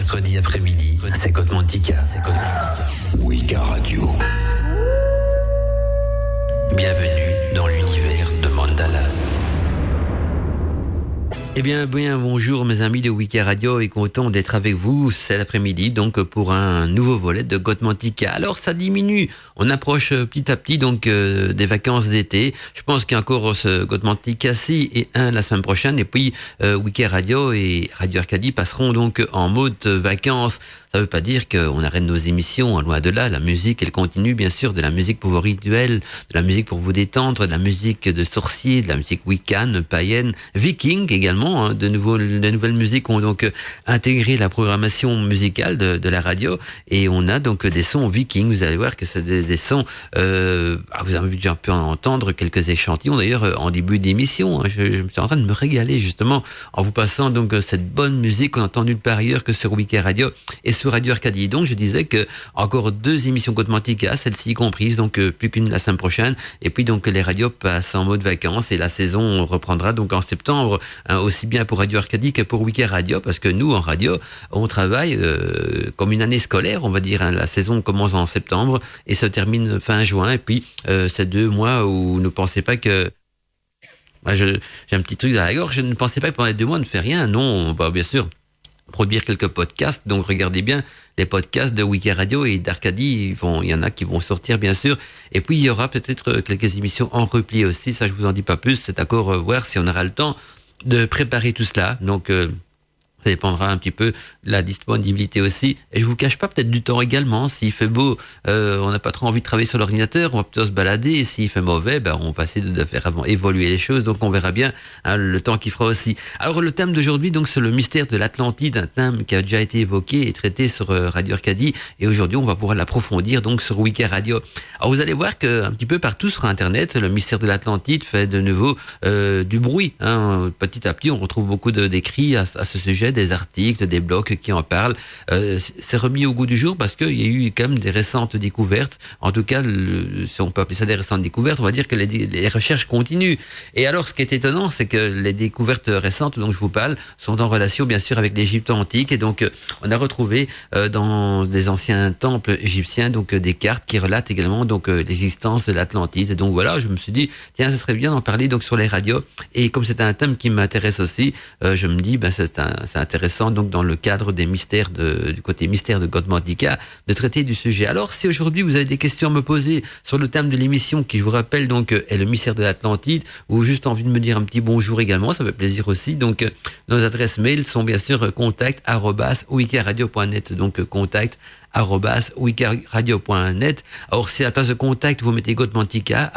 mercredi après-midi, c'est Godmantica. C'est Godmantica. Wika Radio. Bienvenue dans l'univers de Mandala. Eh bien, bien, bonjour mes amis de Wiki Radio et content d'être avec vous cet après-midi donc pour un nouveau volet de Gotmantica. Alors ça diminue, on approche euh, petit à petit donc euh, des vacances d'été. Je pense qu'il y a encore ce Gotmantica-ci et un la semaine prochaine et puis euh, Radio et Radio Arcadie passeront donc en mode vacances. Ça ne veut pas dire qu'on arrête nos émissions, hein, loin de là. La musique, elle continue, bien sûr, de la musique pour vos rituels, de la musique pour vous détendre, de la musique de sorciers, de la musique wiccan, païenne, viking également. Hein, de, nouveaux, de nouvelles musiques ont donc euh, intégré la programmation musicale de, la radio et on a donc des sons vikings. Vous allez voir que c'est des, sons. Euh, ah, vous avez déjà pu en entendre quelques échantillons d'ailleurs euh, en début d'émission. Hein, je, suis en train de me régaler justement en vous passant donc cette bonne musique qu'on entend nulle part ailleurs que sur Wiki Radio et sur Radio Arcadie. Donc je disais que encore deux émissions Mantica, celle-ci comprise, donc plus qu'une la semaine prochaine. Et puis donc les radios passent en mode vacances et la saison reprendra donc en septembre, hein, aussi bien pour Radio Arcadie que pour Weekend Radio, parce que nous en radio, on travaille euh, comme une année scolaire, on va dire. Hein. la saison commence en septembre et se termine fin juin. Et puis euh, c'est deux mois où ne pensez pas que j'ai un petit truc dans la gorge. Je ne pensais pas que pendant les deux mois, on ne fait rien. Non, bah, bien sûr, produire quelques podcasts. Donc regardez bien les podcasts de Wiki Radio et d'Arcadie. Il y en a qui vont sortir bien sûr. Et puis il y aura peut-être quelques émissions en repli aussi. Ça je vous en dis pas plus. C'est encore voir si on aura le temps de préparer tout cela. Donc euh, ça dépendra un petit peu de la disponibilité aussi. Et je vous cache pas peut-être du temps également. S'il fait beau, euh, on n'a pas trop envie de travailler sur l'ordinateur, on va plutôt se balader. Et s'il fait mauvais, ben, on va essayer de faire évoluer les choses. Donc on verra bien hein, le temps qu'il fera aussi. Alors le thème d'aujourd'hui, donc c'est le mystère de l'Atlantide, un thème qui a déjà été évoqué et traité sur euh, Radio Arcadie. Et aujourd'hui, on va pouvoir l'approfondir donc sur Wiki Radio. Alors vous allez voir que un petit peu partout sur Internet, le mystère de l'Atlantide fait de nouveau euh, du bruit. Hein. Petit à petit, on retrouve beaucoup d'écrits à ce sujet des articles, des blogs qui en parlent. Euh, c'est remis au goût du jour parce qu'il y a eu quand même des récentes découvertes. En tout cas, si on peut appeler ça des récentes découvertes, on va dire que les, les recherches continuent. Et alors, ce qui est étonnant, c'est que les découvertes récentes dont je vous parle sont en relation, bien sûr, avec l'Égypte antique. Et donc, euh, on a retrouvé euh, dans des anciens temples égyptiens donc des cartes qui relatent également donc l'existence de l'Atlantide. Et donc voilà, je me suis dit, tiens, ce serait bien d'en parler donc sur les radios. Et comme c'est un thème qui m'intéresse aussi, je me dis, ben c'est un, intéressant donc dans le cadre des mystères de, du côté mystère de Godmandica de traiter du sujet. Alors si aujourd'hui vous avez des questions à me poser sur le thème de l'émission qui je vous rappelle donc est le mystère de l'Atlantide ou juste envie de me dire un petit bonjour également, ça fait plaisir aussi. Donc nos adresses mail sont bien sûr contact donc contact wikiradio.net. Alors, si à la place de contact, vous mettez Godmantica,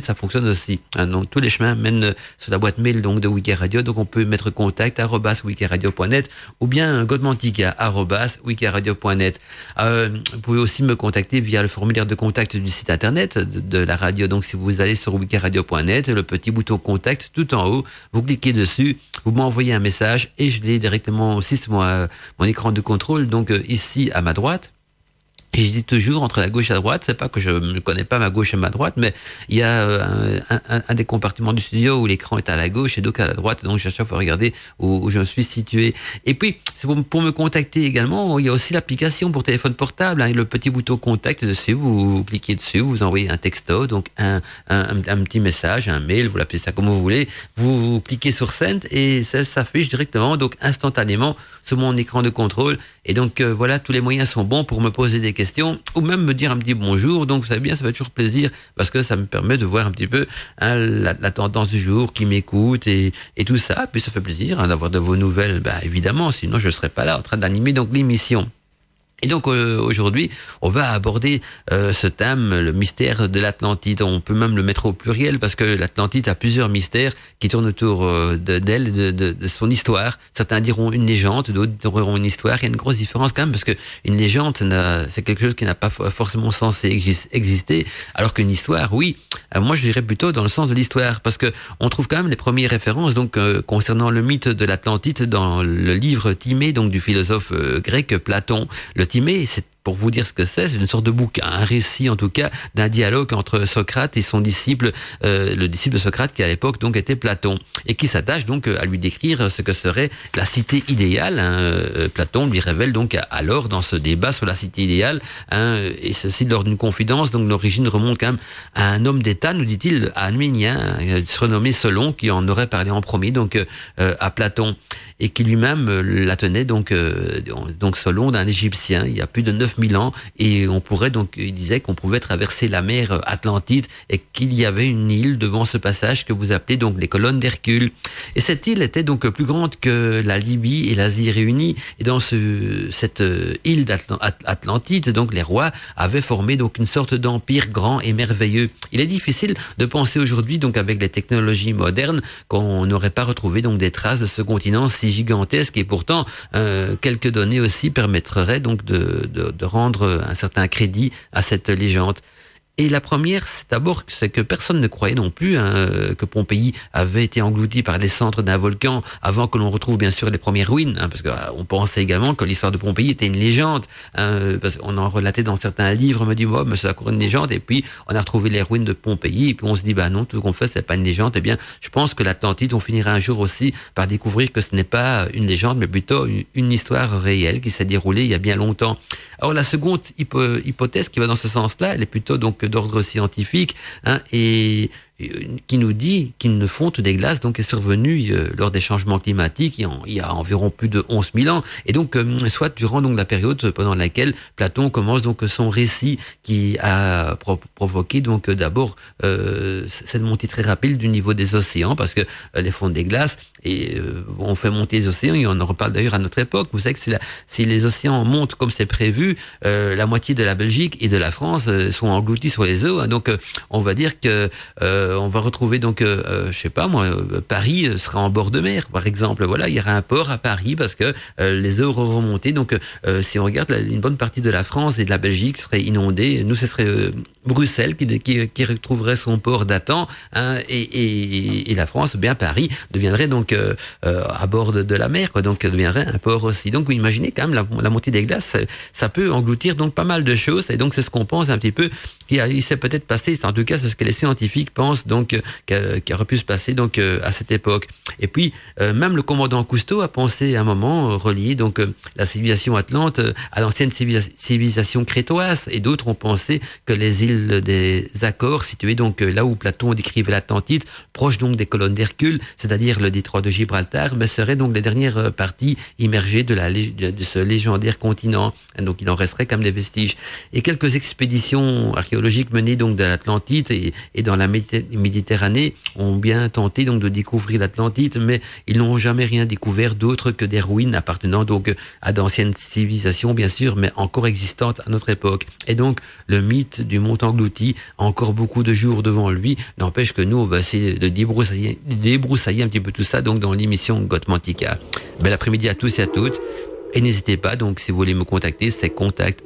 ça fonctionne aussi. Hein, donc, tous les chemins mènent sur la boîte mail donc, de Wikiradio. Donc, on peut mettre contact, wikiradio.net ou bien Godmantica, wikiradio.net. Euh, vous pouvez aussi me contacter via le formulaire de contact du site internet de, la radio. Donc, si vous allez sur wikiradio.net, le petit bouton contact tout en haut, vous cliquez dessus, vous m'envoyez un message et je l'ai directement aussi sur mon, mon écran de contrôle. Donc, euh, ici, à ma droite dis toujours entre la gauche et la droite. C'est pas que je ne connais pas ma gauche et ma droite, mais il y a euh, un, des compartiments du studio où l'écran est à la gauche et donc à la droite. Donc, à chaque fois regarder où, je me suis situé. Et puis, c'est pour, me contacter également. Il y a aussi l'application pour téléphone portable, hein, le petit bouton contact dessus. Vous, cliquez dessus, vous envoyez un texto, donc un, petit message, un mail, vous l'appelez ça comme vous voulez. Vous, cliquez sur Send et ça s'affiche directement, donc instantanément sur mon écran de contrôle. Et donc, euh, voilà, tous les moyens sont bons pour me poser des questions ou même me dire un petit bonjour. Donc, vous savez bien, ça fait toujours plaisir parce que ça me permet de voir un petit peu hein, la, tendance du jour, qui m'écoute et, tout ça. Puis ça fait plaisir hein, d'avoir de vos nouvelles, bah, évidemment, sinon je ne serais pas là en train d'animer donc l'émission. Et donc euh, aujourd'hui, on va aborder euh, ce thème, le mystère de l'Atlantide. On peut même le mettre au pluriel parce que l'Atlantide a plusieurs mystères qui tournent autour euh, d'elle, de, de, de, son histoire. Certains diront une légende, d'autres diront une histoire. Il y a une grosse différence quand même parce que une légende, c'est quelque chose qui n'a pas forcément censé exister, alors qu'une histoire, oui. moi, je dirais plutôt dans le sens de l'histoire parce que on trouve quand même les premières références donc concernant le mythe de l'Atlantide dans le livre Timée, donc du philosophe grec Platon. Timée, c'est pour vous dire ce que c'est, c'est une sorte de bouquin, un récit en tout cas d'un dialogue entre Socrate et son disciple, euh, le disciple de Socrate qui à l'époque donc était Platon, et qui s'attache donc à lui décrire ce que serait la cité idéale. Hein. Euh, Platon lui révèle donc alors dans ce débat sur la cité idéale, hein, et ceci lors d'une confidence, donc l'origine remonte quand même à un homme d'État, nous dit-il, Arménien, surnommé Solon, qui en aurait parlé en premier donc euh, à Platon et qui lui-même euh, la tenait donc euh, donc selon d'un Égyptien il y a plus de 9000 ans et on pourrait donc il disait qu'on pouvait traverser la mer Atlantide et qu'il y avait une île devant ce passage que vous appelez donc les colonnes d'Hercule. Et cette île était donc plus grande que la Libye et l'Asie réunies et dans ce cette euh, île d'Atlantide donc les rois avaient formé donc une sorte d'empire grand et merveilleux. Il est difficile de penser aujourd'hui donc avec les technologies modernes qu'on n'aurait pas retrouvé donc des traces de ce continent si gigantesque et pourtant euh, quelques données aussi permettraient donc de, de, de rendre un certain crédit à cette légende. Et la première, c'est d'abord c'est que personne ne croyait non plus hein, que Pompéi avait été englouti par les centres d'un volcan avant que l'on retrouve bien sûr les premières ruines, hein, parce qu'on pensait également que l'histoire de Pompéi était une légende, hein, parce qu'on en relatait dans certains livres, on me dit oh, mais c'est encore une légende, et puis on a retrouvé les ruines de Pompéi, et puis on se dit bah non, tout ce qu'on fait c'est pas une légende. Eh bien, je pense que l'Atlantide, on finira un jour aussi par découvrir que ce n'est pas une légende, mais plutôt une histoire réelle qui s'est déroulée il y a bien longtemps. Alors la seconde hypothèse qui va dans ce sens-là, elle est plutôt donc d'ordre scientifique hein, et qui nous dit qu'une fonte des glaces donc est survenue euh, lors des changements climatiques il y, a, environ plus de 11 000 ans. Et donc euh, soit durant donc la période pendant laquelle Platon commence donc son récit qui a provoqué donc d'abord euh, cette montée très rapide du niveau des océans parce que les fontes des glaces et on fait monter les océans et on en reparle d'ailleurs à notre époque. Vous savez que si, la, si les océans montent comme c'est prévu la moitié de la Belgique et de la France sont engloutis sur les eaux hein, donc on va dire que euh, on va retrouver donc, euh, euh, je sais pas moi, Paris sera en bord de mer, par exemple. Voilà, il y aura un port à Paris parce que les eaux auront remonté. Donc, si on regarde, une bonne partie de la France et de la Belgique serait inondée. Nous, ce serait Bruxelles qui, qui, retrouverait son port datant, hein, et, la France, bien Paris, deviendrait donc à bord de, la mer, quoi. Donc, deviendrait un port aussi. Donc, vous imaginez quand même la, montée des glaces, ça, peut engloutir donc pas mal de choses. Et donc, c'est ce qu'on pense un petit peu. Il, il s'est peut-être passé, en tout cas, c'est ce que les scientifiques pensent donc euh, qui aurait pu se passer donc euh, à cette époque. Et puis euh, même le commandant Cousteau a pensé à un moment relier donc la civilisation atlante à l'ancienne civilisation crétoise et d'autres ont pensé que les îles des Accords situées donc là où Platon décrivait l'Atlantide, proche donc des colonnes d'Hercule, c'est-à-dire le détroit de Gibraltar, mais seraient donc les dernières parties immergées de, la, de ce légendaire continent. Donc il en resterait comme des vestiges. Et quelques expéditions archéologiques menées donc de l'Atlantide et, et dans la Méditerranée ont bien tenté donc de découvrir l'Atlantide, mais ils n'ont jamais rien découvert d'autre que des ruines appartenant donc à d'anciennes civilisations, bien sûr, mais encore existantes à notre époque. Et donc, le mythe du mont englouti encore beaucoup de jours devant lui. N'empêche que nous, on va essayer de débroussailler, débroussailler un petit peu tout ça donc dans l'émission Gotmantica. Bel après-midi à tous et à toutes. Et n'hésitez pas, donc, si vous voulez me contacter, c'est contact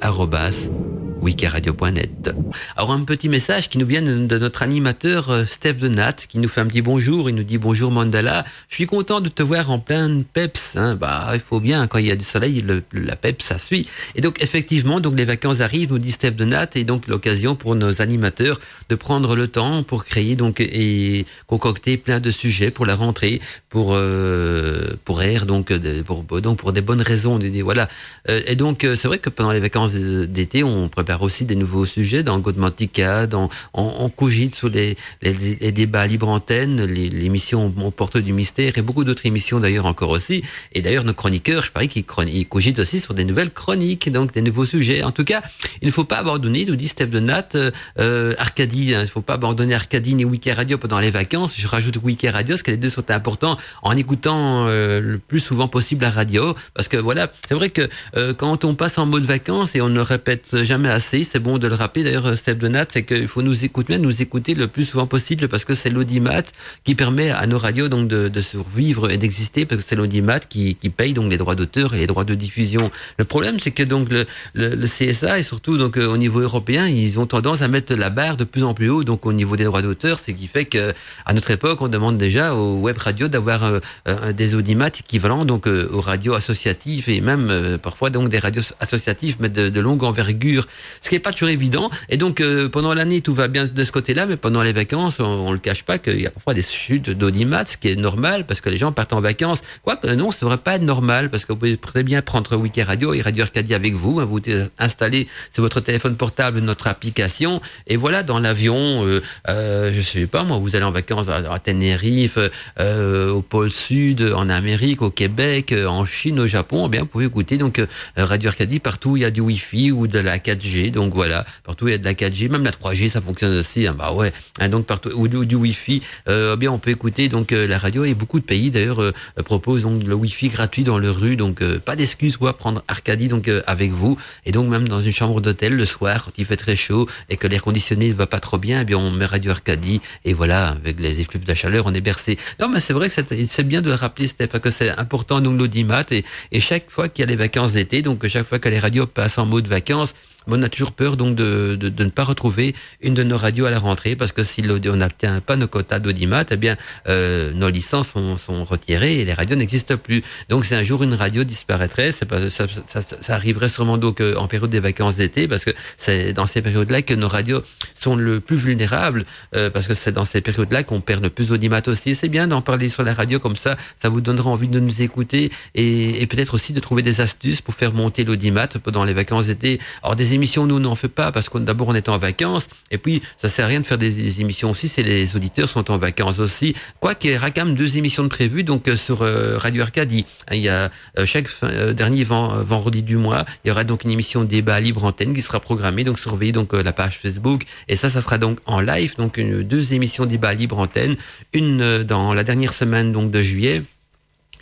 wikiradio.net. Alors un petit message qui nous vient de notre animateur euh, Steph de Nat qui nous fait un petit bonjour. Il nous dit bonjour Mandala. Je suis content de te voir en plein peps. Hein. Bah il faut bien quand il y a du soleil, le, la peps ça suit. Et donc effectivement donc les vacances arrivent, nous dit Steph de Nat et donc l'occasion pour nos animateurs de prendre le temps pour créer donc et concocter plein de sujets pour la rentrée, pour euh, pour air donc pour donc pour des bonnes raisons. Voilà. Euh, et donc c'est vrai que pendant les vacances d'été on prépare aussi des nouveaux sujets dans Godmantica, dans, on, cogite sur les, les, débats libre antenne, l'émission porte du mystère et beaucoup d'autres émissions d'ailleurs encore aussi. Et d'ailleurs, nos chroniqueurs, je parie qu'ils cogitent aussi sur des nouvelles chroniques, donc des nouveaux sujets. En tout cas, il ne faut pas abandonner, nous dit Steph de Nat, euh, euh, Arcadie, hein, il ne faut pas abandonner Arcadie ni Wiki Radio pendant les vacances. Je rajoute Wiki Radio, parce que les deux sont importants en écoutant euh, le plus souvent possible la radio. Parce que voilà, c'est vrai que quand on passe en mode vacances et on ne répète jamais assez. C'est bon de le rappeler. D'ailleurs, Steph Donat, c'est qu'il faut nous écouter, le plus souvent possible parce que c'est l'audimat qui permet à nos radios donc de, de survivre et d'exister parce que c'est l'audimat qui, paye donc les droits d'auteur et les droits de diffusion. Le problème, c'est que donc le, le, le, CSA et surtout donc au niveau européen, ils ont tendance à mettre la barre de plus en plus haut. Donc au niveau des droits d'auteur, c'est qui fait que à notre époque, on demande déjà aux web radios d'avoir euh, des audimats équivalents donc aux radios associatives même parfois donc des radios associatives mais de, longue envergure, ce qui n'est pas toujours évident. Et donc euh, pendant l'année tout va bien de ce côté-là, mais pendant les vacances, on, on le cache pas qu'il y a parfois des chutes d'audimat, ce qui est normal parce que les gens partent en vacances. Quoi non, ça devrait pas être normal parce que vous pouvez très bien prendre Wiki Radio et Radio Arcadie avec vous, hein, vous installez sur votre téléphone portable notre application et voilà dans l'avion, euh, euh, je sais pas moi, vous allez en vacances à, à Tenerife, euh, au pôle Sud, en Amérique, au Québec, en Chine, au Japon, eh bien vous pouvez écouter donc euh, Radio Arcadie partout il y a du Wi-Fi ou de la 4G, donc voilà, partout il y a de la 4G, même la 3G ça fonctionne aussi, hein, bah ouais, hein, donc partout ou du, Wi-Fi, euh, eh bien on peut écouter donc euh, la radio. Et beaucoup de pays d'ailleurs proposent donc le Wi-Fi gratuit dans leur rue, donc pas d'excuse pour prendre Arcadie donc avec vous. Et donc même dans une chambre d'hôtel le soir quand il fait très chaud et que l'air conditionné ne va pas trop bien, eh bien on met Radio Arcadie. Et voilà avec les effluves de la chaleur on est bercé. Non mais c'est vrai que c'est bien de le rappeler Steph que c'est important donc l'audimat et, et chaque fois qu'il y a les vacances d'été donc chaque fois que les radios passent en mode vacances on a toujours peur donc de, de, de, ne pas retrouver une de nos radios à la rentrée parce que si on n'obtient pas nos quotas d'audimat, eh bien euh, nos licences sont, sont, retirées et les radios n'existent plus. Donc si un jour une radio disparaîtrait, pas, ça, ça, ça, arriverait sûrement donc euh, en période des vacances d'été parce que c'est dans ces périodes-là que nos radios sont le plus vulnérables euh, parce que c'est dans ces périodes-là qu'on perd le plus d'audimat aussi. C'est bien d'en parler sur la radio comme ça, ça vous donnera envie de nous écouter et, et peut-être aussi de trouver des astuces pour faire monter l'audimat pendant les vacances d'été. Alors émissions, nous, n'en fait pas parce qu'on d'abord on est en vacances et puis ça sert à rien de faire des, émissions aussi si les auditeurs sont en vacances aussi. Quoique, il y deux émissions de prévues donc euh, sur euh, Radio Arcadie. Il y a euh, chaque dernier vend, vendredi du mois, il y aura donc une émission débat libre antenne qui sera programmée. Donc surveillez donc la page Facebook et ça, ça sera donc en live. Donc deux émissions débat libre antenne, une dans la dernière semaine donc de juillet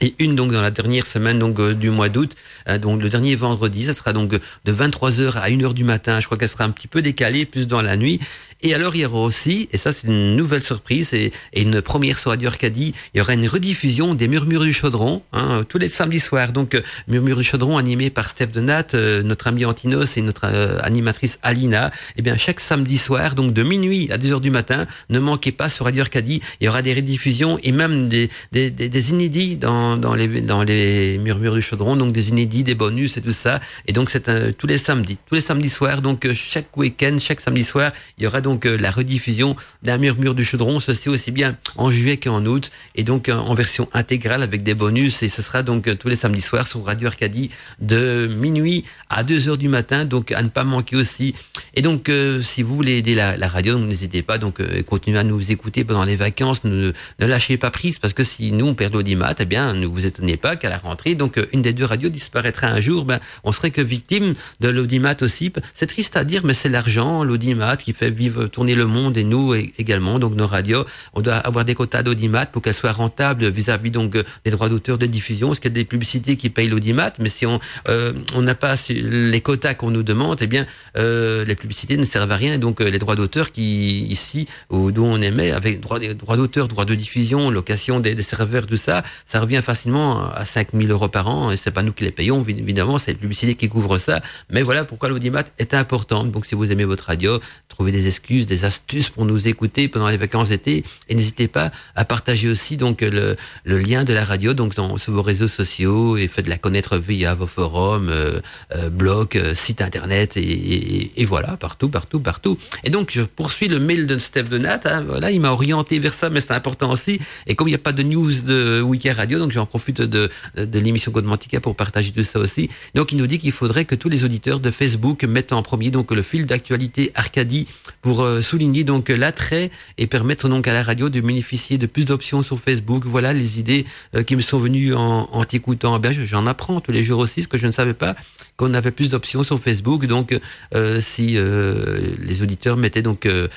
et une donc dans la dernière semaine donc euh, du mois d'août euh, donc le dernier vendredi ça sera donc de 23h à 1h du matin je crois qu'elle sera un petit peu décalée plus dans la nuit et alors il y aura aussi et ça c'est une nouvelle surprise et, et, une première sur Radio Arcadie il y aura une rediffusion des Murmures du Chaudron hein, tous les samedis soirs. Donc euh, Murmures du Chaudron animé par Steph Donat euh, notre ami Antinos et notre euh, animatrice Alina eh bien chaque samedi soir donc de minuit à 2h du matin ne manquez pas sur Radio Arcadie il y aura des rediffusions et même des, des, des, inédits dans, dans les dans les Murmures du Chaudron donc des inédits des bonus et tout ça. Et donc c'est tous les samedis tous les samedis soirs donc chaque week-end chaque samedi soir il y aura donc donc euh, la rediffusion d'un murmure du chaudron, ceci aussi bien en juillet qu'en août, et donc euh, en version intégrale avec des bonus, et ce sera donc euh, tous les samedis soirs sur Radio Arcadie de minuit à 2 heures du matin, donc à ne pas manquer aussi. Et donc si vous voulez aider la, radio, n'hésitez pas, donc continuez à nous écouter pendant les vacances, ne, ne lâchez pas prise, parce que si nous on perd l'audimat, eh bien ne vous étonnez pas qu'à la rentrée, donc une des deux radios disparaîtra un jour, ben on serait que victime de l'audimat aussi. C'est triste à dire, mais c'est l'argent, l'audimat qui fait vivre tourner le monde et nous également, donc nos radios. On doit avoir des quotas d'audimat pour qu'elles soient rentables vis-à-vis donc euh, des droits d'auteur de diffusion. Parce qu'il y a des publicités qui payent l'audimat, mais si on euh, on n'a pas les quotas qu'on nous demande, eh bien euh, les publicités ne servent à rien. Donc euh, les droits d'auteur qui ici où d'où on émet avec droits droit d'auteur, droits de diffusion, location des, des, serveurs, tout ça, ça revient facilement à 5000 euros par an. Et c'est pas nous qui les payons, évidemment, c'est les publicités qui couvrent ça. Mais voilà pourquoi l'audimat est important. Donc si vous aimez votre radio, trouvez des excuses des astuces pour nous écouter pendant les vacances d'été. Et n'hésitez pas à partager aussi donc le, lien de la radio donc dans, sur vos réseaux sociaux et faites-la connaître via vos forums, euh, euh, blogs, euh, sites internet et, et, voilà partout, partout, partout. Et donc je poursuis le mail de Steph Donat. Hein, voilà, il m'a orienté vers ça, mais c'est important aussi. Et comme il n'y a pas de news de Weekend Radio, donc j'en profite de, de l'émission Godmantica pour partager tout ça aussi. Donc il nous dit qu'il faudrait que tous les auditeurs de Facebook mettent en premier donc le fil d'actualité Arcadie pour pour souligner donc l'attrait et permettre donc à la radio de bénéficier de plus d'options sur Facebook. Voilà les idées qui me sont venues en, t'écoutant. Eh bien, j'en apprends tous les jours aussi, ce que je ne savais pas qu'on avait plus d'options sur Facebook. Donc, euh, si euh, les auditeurs mettaient donc euh,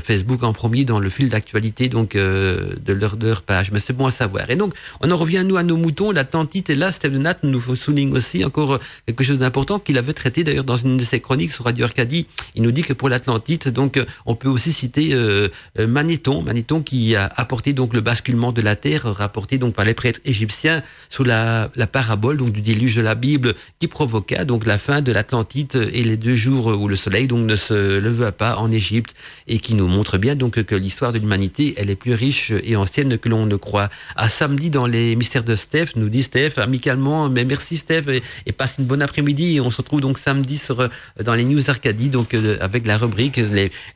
Facebook en premier dans le fil d'actualité donc de leur, page, mais c'est bon à savoir. Et donc, on en revient nous à nos moutons. L'Atlantite et là, Steve Nat nous souligne aussi encore quelque chose d'important qu'il avait traité d'ailleurs dans une de ses chroniques sur Radio Arcadie. Il nous dit que pour l'Atlantite, donc, on peut aussi citer Manéthon, Manéthon qui a apporté donc le basculement de la terre rapporté donc par les prêtres égyptiens sous la, la parabole donc du déluge de la Bible qui provoquait donc la fin de l'Atlantide et les deux jours où le soleil donc ne se leva pas en Égypte et qui nous montre bien donc que l'histoire de l'humanité elle est plus riche et ancienne que l'on ne croit. À samedi dans les mystères de Steph, nous dit Steph amicalement, mais merci Steph et, passe une bonne après-midi. On se retrouve donc samedi sur, dans les news Arcadie donc euh, avec la rubrique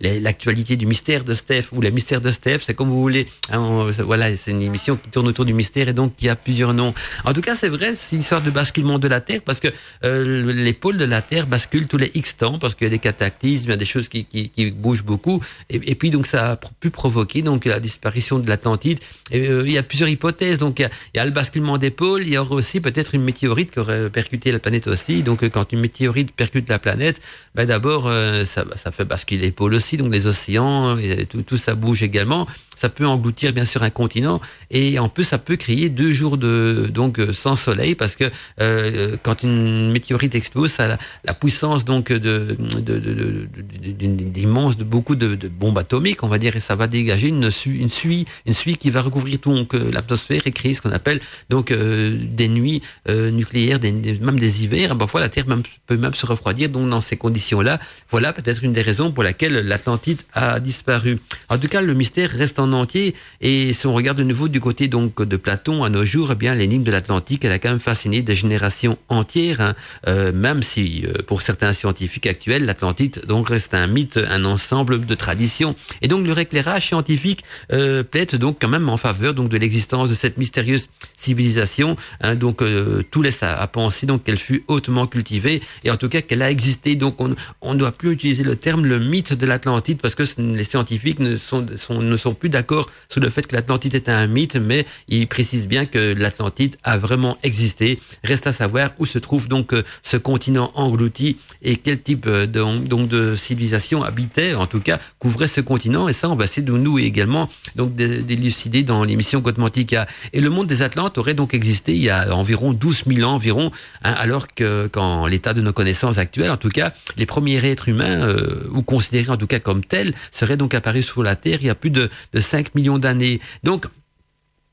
l'actualité du mystère de Steph ou les mystères de Steph, c'est comme vous voulez. Hein, voilà, c'est une émission qui tourne autour du mystère et donc qui a plusieurs noms. En tout cas, c'est vrai, c'est l'histoire de basculement de la Terre parce que euh, les pôles de la Terre basculent tous les X temps parce qu'il y a des cataclysmes, il y a des choses qui, qui, bougent beaucoup. Et, puis donc ça a pu provoquer donc la disparition de l'Atlantide. Euh, il y a plusieurs hypothèses. Donc il y, a, le basculement des pôles. Il y aurait aussi peut-être une météorite qui aurait percuté la planète aussi. Donc euh, quand une météorite percute la planète, ben d'abord euh, ça, ça, fait basculer les pôles aussi, donc les océans, et tout ça bouge également ça peut engloutir bien sûr un continent et en plus ça peut créer deux jours de donc sans soleil parce que euh, quand une météorite explose, ça a la, puissance donc de d'immense de, beaucoup de, bombes atomiques, on va dire, et ça va dégager une, une suie, une suie qui va recouvrir donc euh, l'atmosphère et créer ce qu'on appelle donc euh, des nuits euh, nucléaires, même des hivers. Parfois la Terre peut même se refroidir. Donc dans ces conditions-là, voilà peut-être une des raisons pour laquelle l'Atlantide a disparu. En tout cas, le mystère reste en entier. Et si on regarde de nouveau du côté donc de Platon à nos jours, eh bien l'énigme de l'Atlantique, elle a quand même fasciné des générations entières, hein. euh, même si euh, pour certains scientifiques actuels, l'Atlantide donc reste un mythe, un ensemble de traditions. Et donc le éclairage scientifique euh, plaide donc quand même en faveur donc de l'existence de cette mystérieuse civilisation. Hein. donc euh, tout laisse à, penser donc qu'elle fut hautement cultivée et en tout cas qu'elle a existé. Donc on ne doit plus utiliser le terme le mythe de l'Atlantide parce que les scientifiques ne sont, sont ne sont plus d'accord sur le fait que l'Atlantide est un mythe, mais il précise bien que l'Atlantide a vraiment existé. Reste à savoir où se trouve donc euh, ce continent englouti et quel type euh, de, donc de civilisation habitait, en tout cas couvrait ce continent. Et ça, on va essayer de nous également donc d'élucider dans l'émission Gotmantica. Et le monde des Atlantes aurait donc existé il y a environ 12 000 ans environ, hein, alors que quand l'état de nos connaissances actuelles, en tout cas, les premiers êtres humains, euh, ou considérés en tout cas comme tels, seraient donc apparus sur la Terre il y a plus de, de 5 millions d'années. Donc,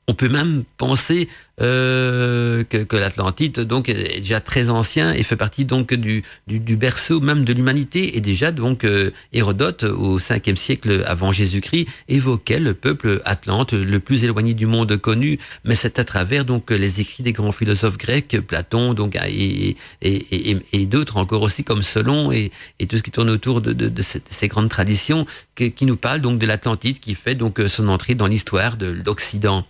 on peut même penser euh, que, que l'Atlantide donc est déjà très ancien et fait partie donc du, du, du berceau même de l'humanité et déjà donc euh, Hérodote au 5e siècle avant Jésus-Christ évoquait le peuple atlante le plus éloigné du monde connu mais c'est à travers donc les écrits des grands philosophes grecs Platon donc et, et, et, d'autres encore aussi comme Solon et, tout ce qui tourne autour de, de, de ces grandes traditions qui nous parlent donc de l'Atlantide qui fait donc son entrée dans l'histoire de l'Occident.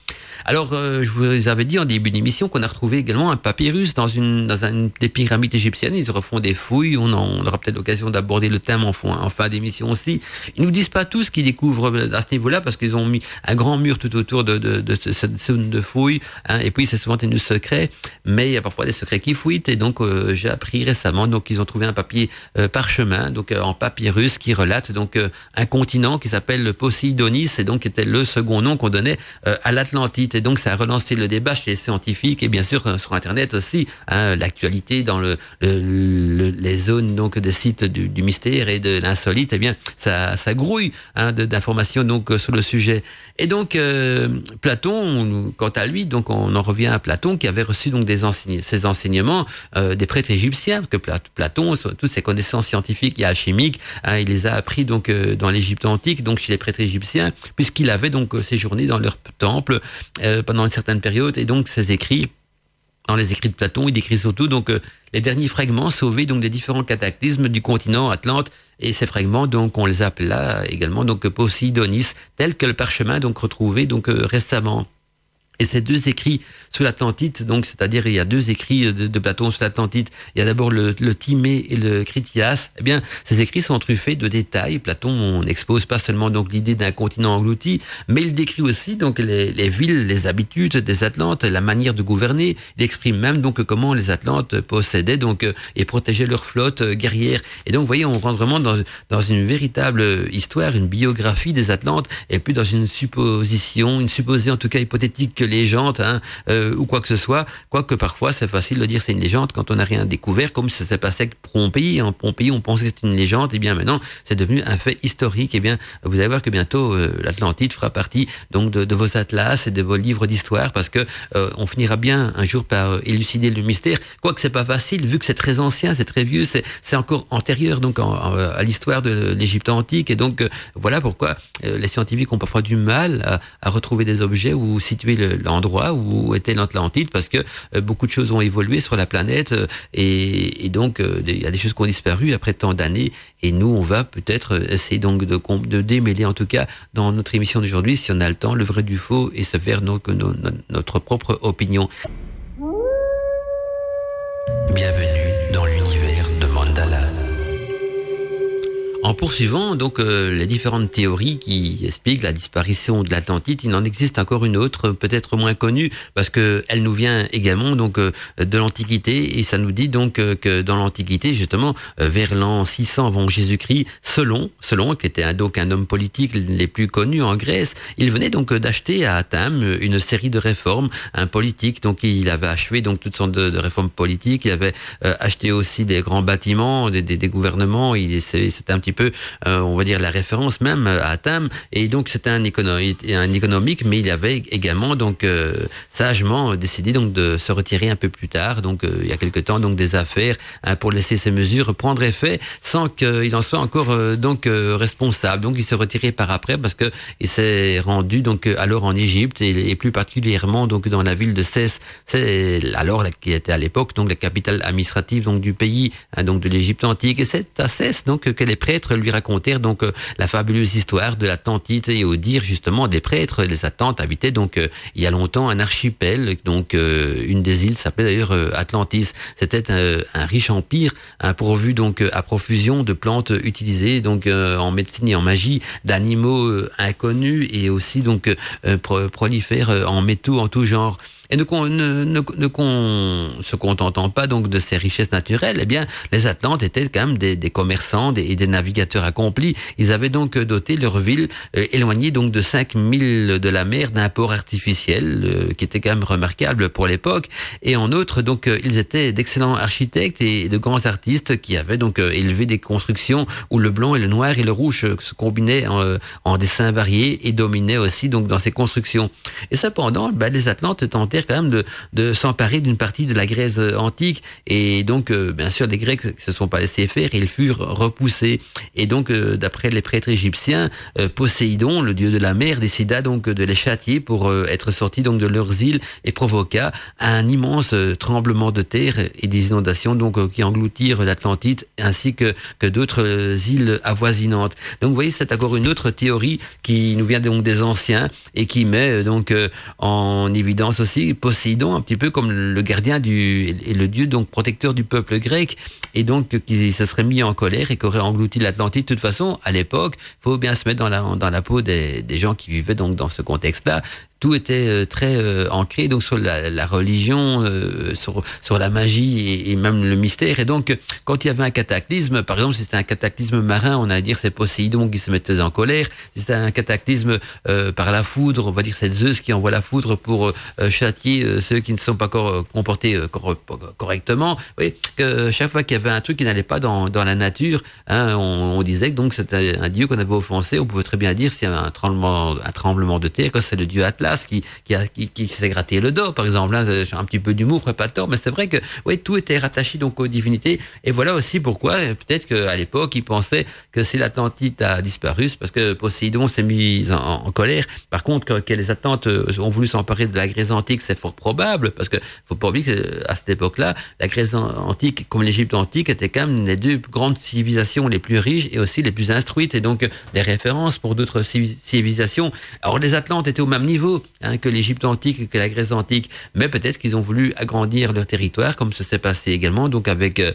Alors euh, je vous avais dit en début d'émission qu'on a retrouvé également un papyrus dans une, dans une des pyramides égyptiennes. Ils refont des fouilles. On, on aura peut-être l'occasion d'aborder le thème en, en fin d'émission aussi. Ils nous disent pas tout ce qu'ils découvrent à ce niveau-là parce qu'ils ont mis un grand mur tout autour de, de, de cette zone de fouilles. Hein, et puis c'est souvent des secrets, mais il y a parfois des secrets qui fuitent. Et donc euh, j'ai appris récemment donc ont trouvé un papier euh, parchemin donc euh, en papyrus qui relate donc un continent qui s'appelle le Poseidonis et donc était le second nom qu'on donnait à l'Atlantide. Et donc ça a relancé le débat chez les scientifiques et bien sûr euh, sur Internet aussi, hein, l'actualité dans le, les zones donc des sites du, mystère et de l'insolite, eh bien ça, ça grouille hein, d'informations donc sur le sujet. Et donc euh, Platon, quant à lui, donc on en revient à Platon qui avait reçu donc des ses enseignements euh, des prêtres égyptiens, parce que Platon, toutes ses connaissances scientifiques et alchimiques, hein, il les a appris donc dans l'Égypte antique, donc chez les prêtres égyptiens, puisqu'il avait donc séjourné dans leur temple pendant une certaine période, et donc ses écrits dans les écrits de Platon, il décrit surtout donc euh, les derniers fragments sauvés donc des différents cataclysmes du continent Atlante et ces fragments donc on les appelle là également donc Poseidonis tels que le parchemin donc retrouvé donc euh, récemment. Et ces deux écrits sous l'Atlantide, donc c'est-à-dire il y a deux écrits de, Platon sous l'Atlantide, il y a d'abord le, le, Timée et le Critias. Eh bien, ces écrits sont truffés de détails. Platon n'expose pas seulement donc l'idée d'un continent englouti, mais il décrit aussi donc les, les, villes, les habitudes des Atlantes, la manière de gouverner. Il exprime même donc comment les Atlantes possédaient donc et protégeaient leur flotte guerrière. Et donc, vous voyez, on rentre vraiment dans, dans une véritable histoire, une biographie des Atlantes, et plus dans une supposition, une supposée en tout cas hypothétique légende hein, euh, ou quoi que ce soit. Quoique parfois c'est facile de dire c'est une légende quand on n'a rien découvert, comme ça s'est passé avec Pompéi. En Pompéi, on pensait que c'était une légende, et bien maintenant c'est devenu un fait historique. Et bien vous allez voir que bientôt euh, l'Atlantide fera partie donc de, vos atlas et de vos livres d'histoire, parce que euh, on finira bien un jour par élucider le mystère. Quoique c'est pas facile, vu que c'est très ancien, c'est très vieux, c'est encore antérieur donc à l'histoire de l'Égypte antique. Et donc voilà pourquoi les scientifiques ont parfois du mal à, à retrouver des objets ou situer le, l'endroit où était l'Atlantide parce que euh, beaucoup de choses ont évolué sur la planète euh, et, donc euh, il y a des choses qui ont disparu après tant d'années et nous on va peut-être essayer donc de, de démêler en tout cas dans notre émission d'aujourd'hui si on a le temps le vrai du faux et se faire donc notre propre opinion. Bienvenue En poursuivant donc euh, les différentes théories qui expliquent la disparition de l'Atlantide, il en existe encore une autre, peut-être moins connue, parce que elle nous vient également donc euh, de l'Antiquité et ça nous dit donc euh, que dans l'Antiquité, justement vers l'an 600 avant Jésus-Christ, Selon, Selon qui était un, donc un homme politique les plus connus en Grèce, il venait donc d'acheter à Athènes une série de réformes, un politique, donc il avait achevé donc toutes sortes de, réformes politiques, il avait acheté aussi des grands bâtiments, des, des, des gouvernements, il c'était un petit peu, euh, on va dire, la référence même à Athènes. Et donc, c'était un, économique, mais il avait également donc euh, sagement décidé donc de se retirer un peu plus tard. Donc, euh, il y a quelque temps, donc des affaires hein, pour laisser ces mesures prendre effet sans qu'il en soit encore donc responsable. Donc, il s'est retiré par après parce que il s'est rendu donc alors en Égypte et, plus particulièrement donc dans la ville de Cès, c'est alors qui était à l'époque donc la capitale administrative donc du pays, hein, donc de l'Égypte antique. Et c'est à Cès donc que les prêtres lui racontèrent donc euh, la fabuleuse histoire de l'Atlantide et au dire justement des prêtres, les Atlantes habitaient donc euh, il y a longtemps un archipel, donc euh, une des îles s'appelait d'ailleurs Atlantis. C'était un, riche empire hein, pourvu donc à profusion de plantes utilisées donc en médecine et en magie, d'animaux inconnus et aussi donc prolifères en métaux en tout genre et ne, ne, ne, se contentant pas donc de ces richesses naturelles, eh bien, les Atlantes étaient quand même des, des commerçants et des, navigateurs accomplis. Ils avaient donc doté leur ville euh, éloignée donc de 5000 de la mer d'un port artificiel euh, qui était quand même remarquable pour l'époque. Et en outre, donc, euh, ils étaient d'excellents architectes et de grands artistes qui avaient donc élevé des constructions où le blanc et le noir et le rouge se combinaient en, en dessins variés et dominaient aussi donc dans ces constructions. Et cependant, ben, les Atlantes tentèrent quand même de, s'emparer d'une partie de la Grèce antique. Et donc, euh, bien sûr, les Grecs ne se sont pas laissés faire, ils furent repoussés. Et donc, euh, d'après les prêtres égyptiens, euh, Poséidon, le dieu de la mer, décida donc de les châtier pour être sortis donc de leurs îles et provoqua un immense tremblement de terre et des inondations donc qui engloutirent l'Atlantide ainsi que, que d'autres îles avoisinantes. Donc, vous voyez, c'est encore une autre théorie qui nous vient donc des anciens et qui met donc en évidence aussi Poséidon, un petit peu comme le gardien et le dieu donc protecteur du peuple grec, et donc qui se serait mis en colère et qui aurait englouti l'Atlantide. De toute façon, à l'époque, faut bien se mettre dans la dans la peau des, des gens qui vivaient donc dans ce contexte-là tout était euh, très euh, ancré donc sur la, religion, euh, sur, sur la magie et, même le mystère. Et donc, quand il y avait un cataclysme, par exemple, si c'était un cataclysme marin, on a à dire c'est Poséidon qui se mettait en colère. Si c'était un cataclysme par la foudre, on va dire c'est Zeus qui envoie la foudre pour châtier ceux qui ne sont pas comportés correctement. Oui, que chaque fois qu'il y un truc qui n'allait pas dans, dans la nature, hein, on, disait que donc c'était un dieu qu'on avait offensé. On pouvait très bien dire c'est un tremblement, un tremblement de terre, que c'est le dieu Atlas qui, qui, qui, qui s'est gratté le dos, par exemple. J'ai un petit peu d'humour, pas tort, mais c'est vrai que ouais, tout était rattaché donc aux divinités. Et voilà aussi pourquoi, peut-être qu'à l'époque, ils pensaient que si l'Atlantide a disparu, c'est parce que Poséidon s'est mis en, colère. Par contre, que, les Atlantes euh, ont voulu s'emparer de la Grèce antique, c'est fort probable, parce que faut pas oublier qu'à cette époque-là, la Grèce antique, comme l'Égypte antique, étaient quand même les deux grandes civilisations les plus riches et aussi les plus instruites et donc des références pour d'autres civilisations. Alors les Atlantes étaient au même niveau hein, que l'Égypte antique que la Grèce antique, mais peut-être qu'ils ont voulu agrandir leur territoire comme ça s'est passé également donc avec euh,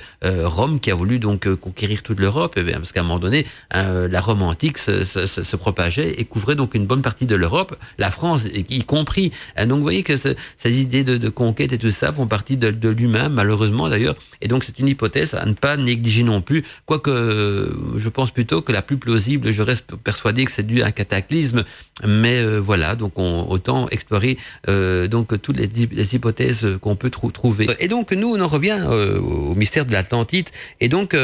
Rome qui a voulu donc conquérir toute l'Europe eh parce qu'à un moment donné la Rome antique se, propageait et couvrait donc une bonne partie de l'Europe, la France y compris. donc vous voyez que ces idées de, conquête et tout ça font partie de l'humain malheureusement d'ailleurs et donc c'est une hypothèse à ne pas négliger non plus, quoique je pense plutôt que la plus plausible, je reste persuadé que c'est dû à un cataclysme, mais euh, voilà, donc on, autant explorer euh, donc toutes les, hypothèses qu'on peut trouver. Et donc nous on en revient euh, au mystère de l'Atlantide, et donc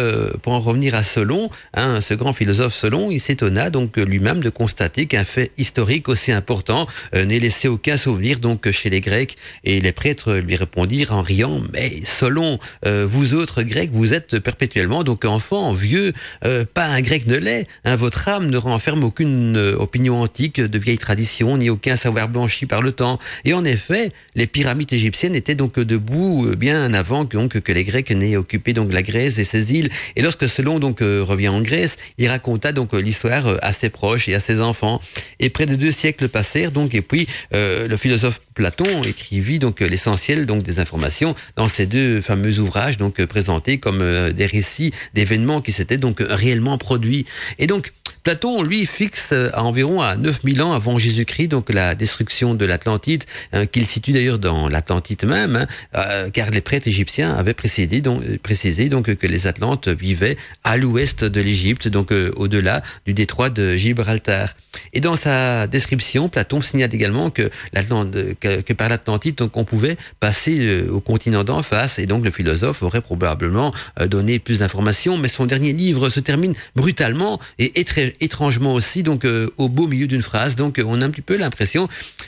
pour en revenir à Solon, hein, ce grand philosophe Solon, il s'étonna donc lui-même de constater qu'un fait historique aussi important n'ait laissé aucun souvenir donc chez les Grecs, et les prêtres lui répondirent en riant, mais Solon, vous autres Grecs, vous êtes perpétuellement donc enfant, vieux, euh, pas un Grec ne l'est. Hein, votre âme ne renferme aucune euh, opinion antique de vieilles traditions, ni aucun savoir blanchi par le temps. Et en effet, les pyramides égyptiennes étaient donc debout euh, bien avant donc, que les Grecs n'aient occupé donc la Grèce et ses îles. Et lorsque Selon donc revient en Grèce, il raconta donc l'histoire à ses proches et à ses enfants. Et près de deux siècles passèrent donc, et puis le philosophe Platon écrivit donc l'essentiel donc des informations dans ces deux fameux ouvrages donc présentés comme euh, des récits d'événements qui s'étaient donc réellement produits. Et donc Platon, lui, fixe euh, à environ à 9000 ans avant Jésus-Christ, donc la destruction de l'Atlantide, hein, qu'il situe d'ailleurs dans l'Atlantide même, hein, euh, car les prêtres égyptiens avaient précisé donc, précisé donc que les Atlantes vivaient à l'ouest de l'Égypte, donc au-delà du détroit de Gibraltar. Et dans sa description, Platon signale également que, que, par l'Atlantide, on pouvait passer au continent d'en face, et donc le philosophe aurait probablement euh, donner plus d'informations, mais son dernier livre se termine brutalement et, étrangement aussi, donc euh, au beau milieu d'une phrase. Donc on a un petit peu l'impression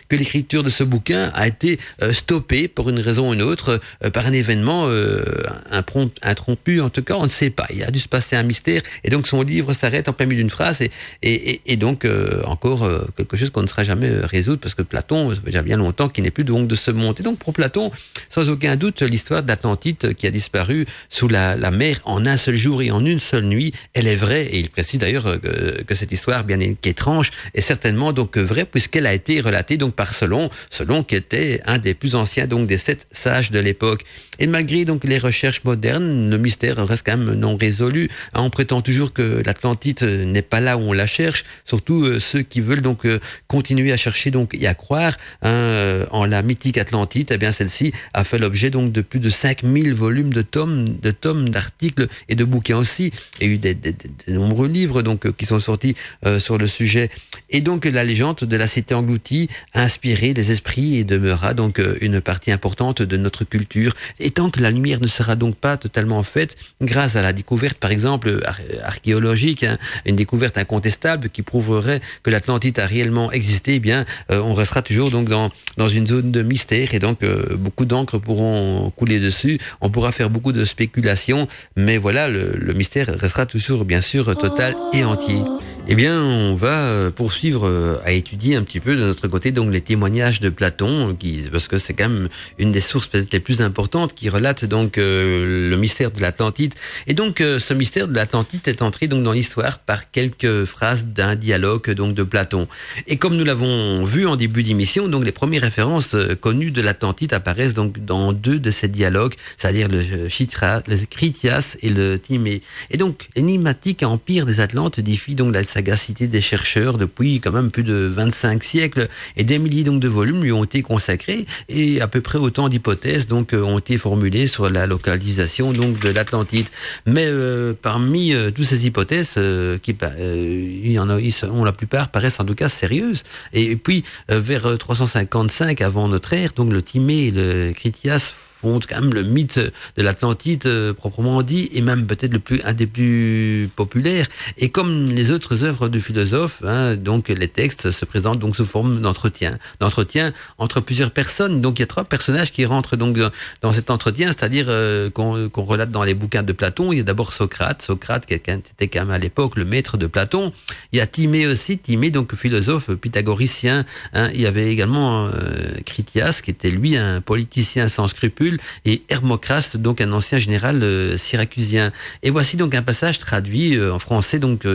que l'écriture de ce bouquin a été euh, stoppée pour une raison ou une autre par un événement interrompu. En tout cas, on ne sait pas. Il a dû se passer un mystère et donc son livre s'arrête en plein milieu d'une phrase et, donc encore quelque chose qu'on ne sera jamais résoudre parce que Platon, ça fait déjà bien longtemps qu'il n'est plus donc de ce monde. Et donc pour Platon, sans aucun doute, l'histoire d'Atlantide qui a disparu sous la, mer en un seul jour et en une seule nuit, elle est vraie. Et il précise d'ailleurs euh, que, cette histoire, bien qu'étrange, est certainement donc vraie puisqu'elle a été relatée donc par Solon, Solon qui était un des plus anciens donc des sept sages de l'époque. Et malgré donc les recherches modernes, le mystère reste quand même non résolu. Hein, on prétend toujours que l'Atlantide n'est pas là où on la cherche, surtout euh, ceux qui veulent donc euh, continuer à chercher donc et à croire hein, en la mythique Atlantide. Eh bien, celle-ci a fait l'objet donc de plus de 5000 volumes de tomes de tomes d'articles et de bouquins aussi. Il y a eu des, des, des nombreux livres donc euh, qui sont sortis euh, sur le sujet. Et donc la légende de la cité engloutie a inspiré les esprits et demeura donc euh, une partie importante de notre culture. Et tant que la lumière ne sera donc pas totalement faite, grâce à la découverte par exemple archéologique, hein, une découverte incontestable qui prouverait que l'Atlantide a réellement existé, eh bien on restera toujours donc dans dans une zone de mystère et donc beaucoup d'encre pourront couler dessus. On pourra faire beaucoup de spéculations, mais voilà, le, mystère restera toujours bien sûr total et entier. Eh bien, on va euh, poursuivre euh, à étudier un petit peu de notre côté donc les témoignages de Platon, qui, parce que c'est quand même une des sources peut-être les plus importantes qui relate donc euh, le mystère de l'Atlantide. Et donc, ce mystère de l'Atlantide est entré donc dans l'histoire par quelques phrases d'un dialogue donc de Platon. Et comme nous l'avons vu en début d'émission, donc les premières références connues de l'Atlantide apparaissent donc dans deux de ces dialogues, c'est-à-dire le Chitra, le Critias et le Timée. Et donc, l'énigmatique empire des Atlantes défie donc la sagacité des chercheurs depuis quand même plus de 25 siècles et des milliers donc de volumes lui ont été consacrés et à peu près autant d'hypothèses donc euh, ont été formulées sur la localisation donc de l'Atlantide. Mais euh, parmi euh, toutes ces hypothèses, qui il y en a, ils sont, la plupart paraissent en tout cas sérieuses. Et, puis vers 355 avant notre ère, donc le Timée et le Critias quand même le mythe de l'Atlantide euh, proprement dit, et même peut-être le plus un des plus populaires. Et comme les autres œuvres de philosophes, hein, donc les textes se présentent donc sous forme d'entretien, d'entretien entre plusieurs personnes. Donc il y a trois personnages qui rentrent donc dans, cet entretien, c'est-à-dire euh, qu'on relate dans les bouquins de Platon. Il y a d'abord Socrate, Socrate qui était quand même à l'époque le maître de Platon. Il y a Timée aussi, Timée donc philosophe pythagoricien. Hein. Il y avait également euh, Critias qui était lui un politicien sans scrupules Et Hermocraste, donc un ancien général euh, syracusien. Et voici donc un passage traduit en français, donc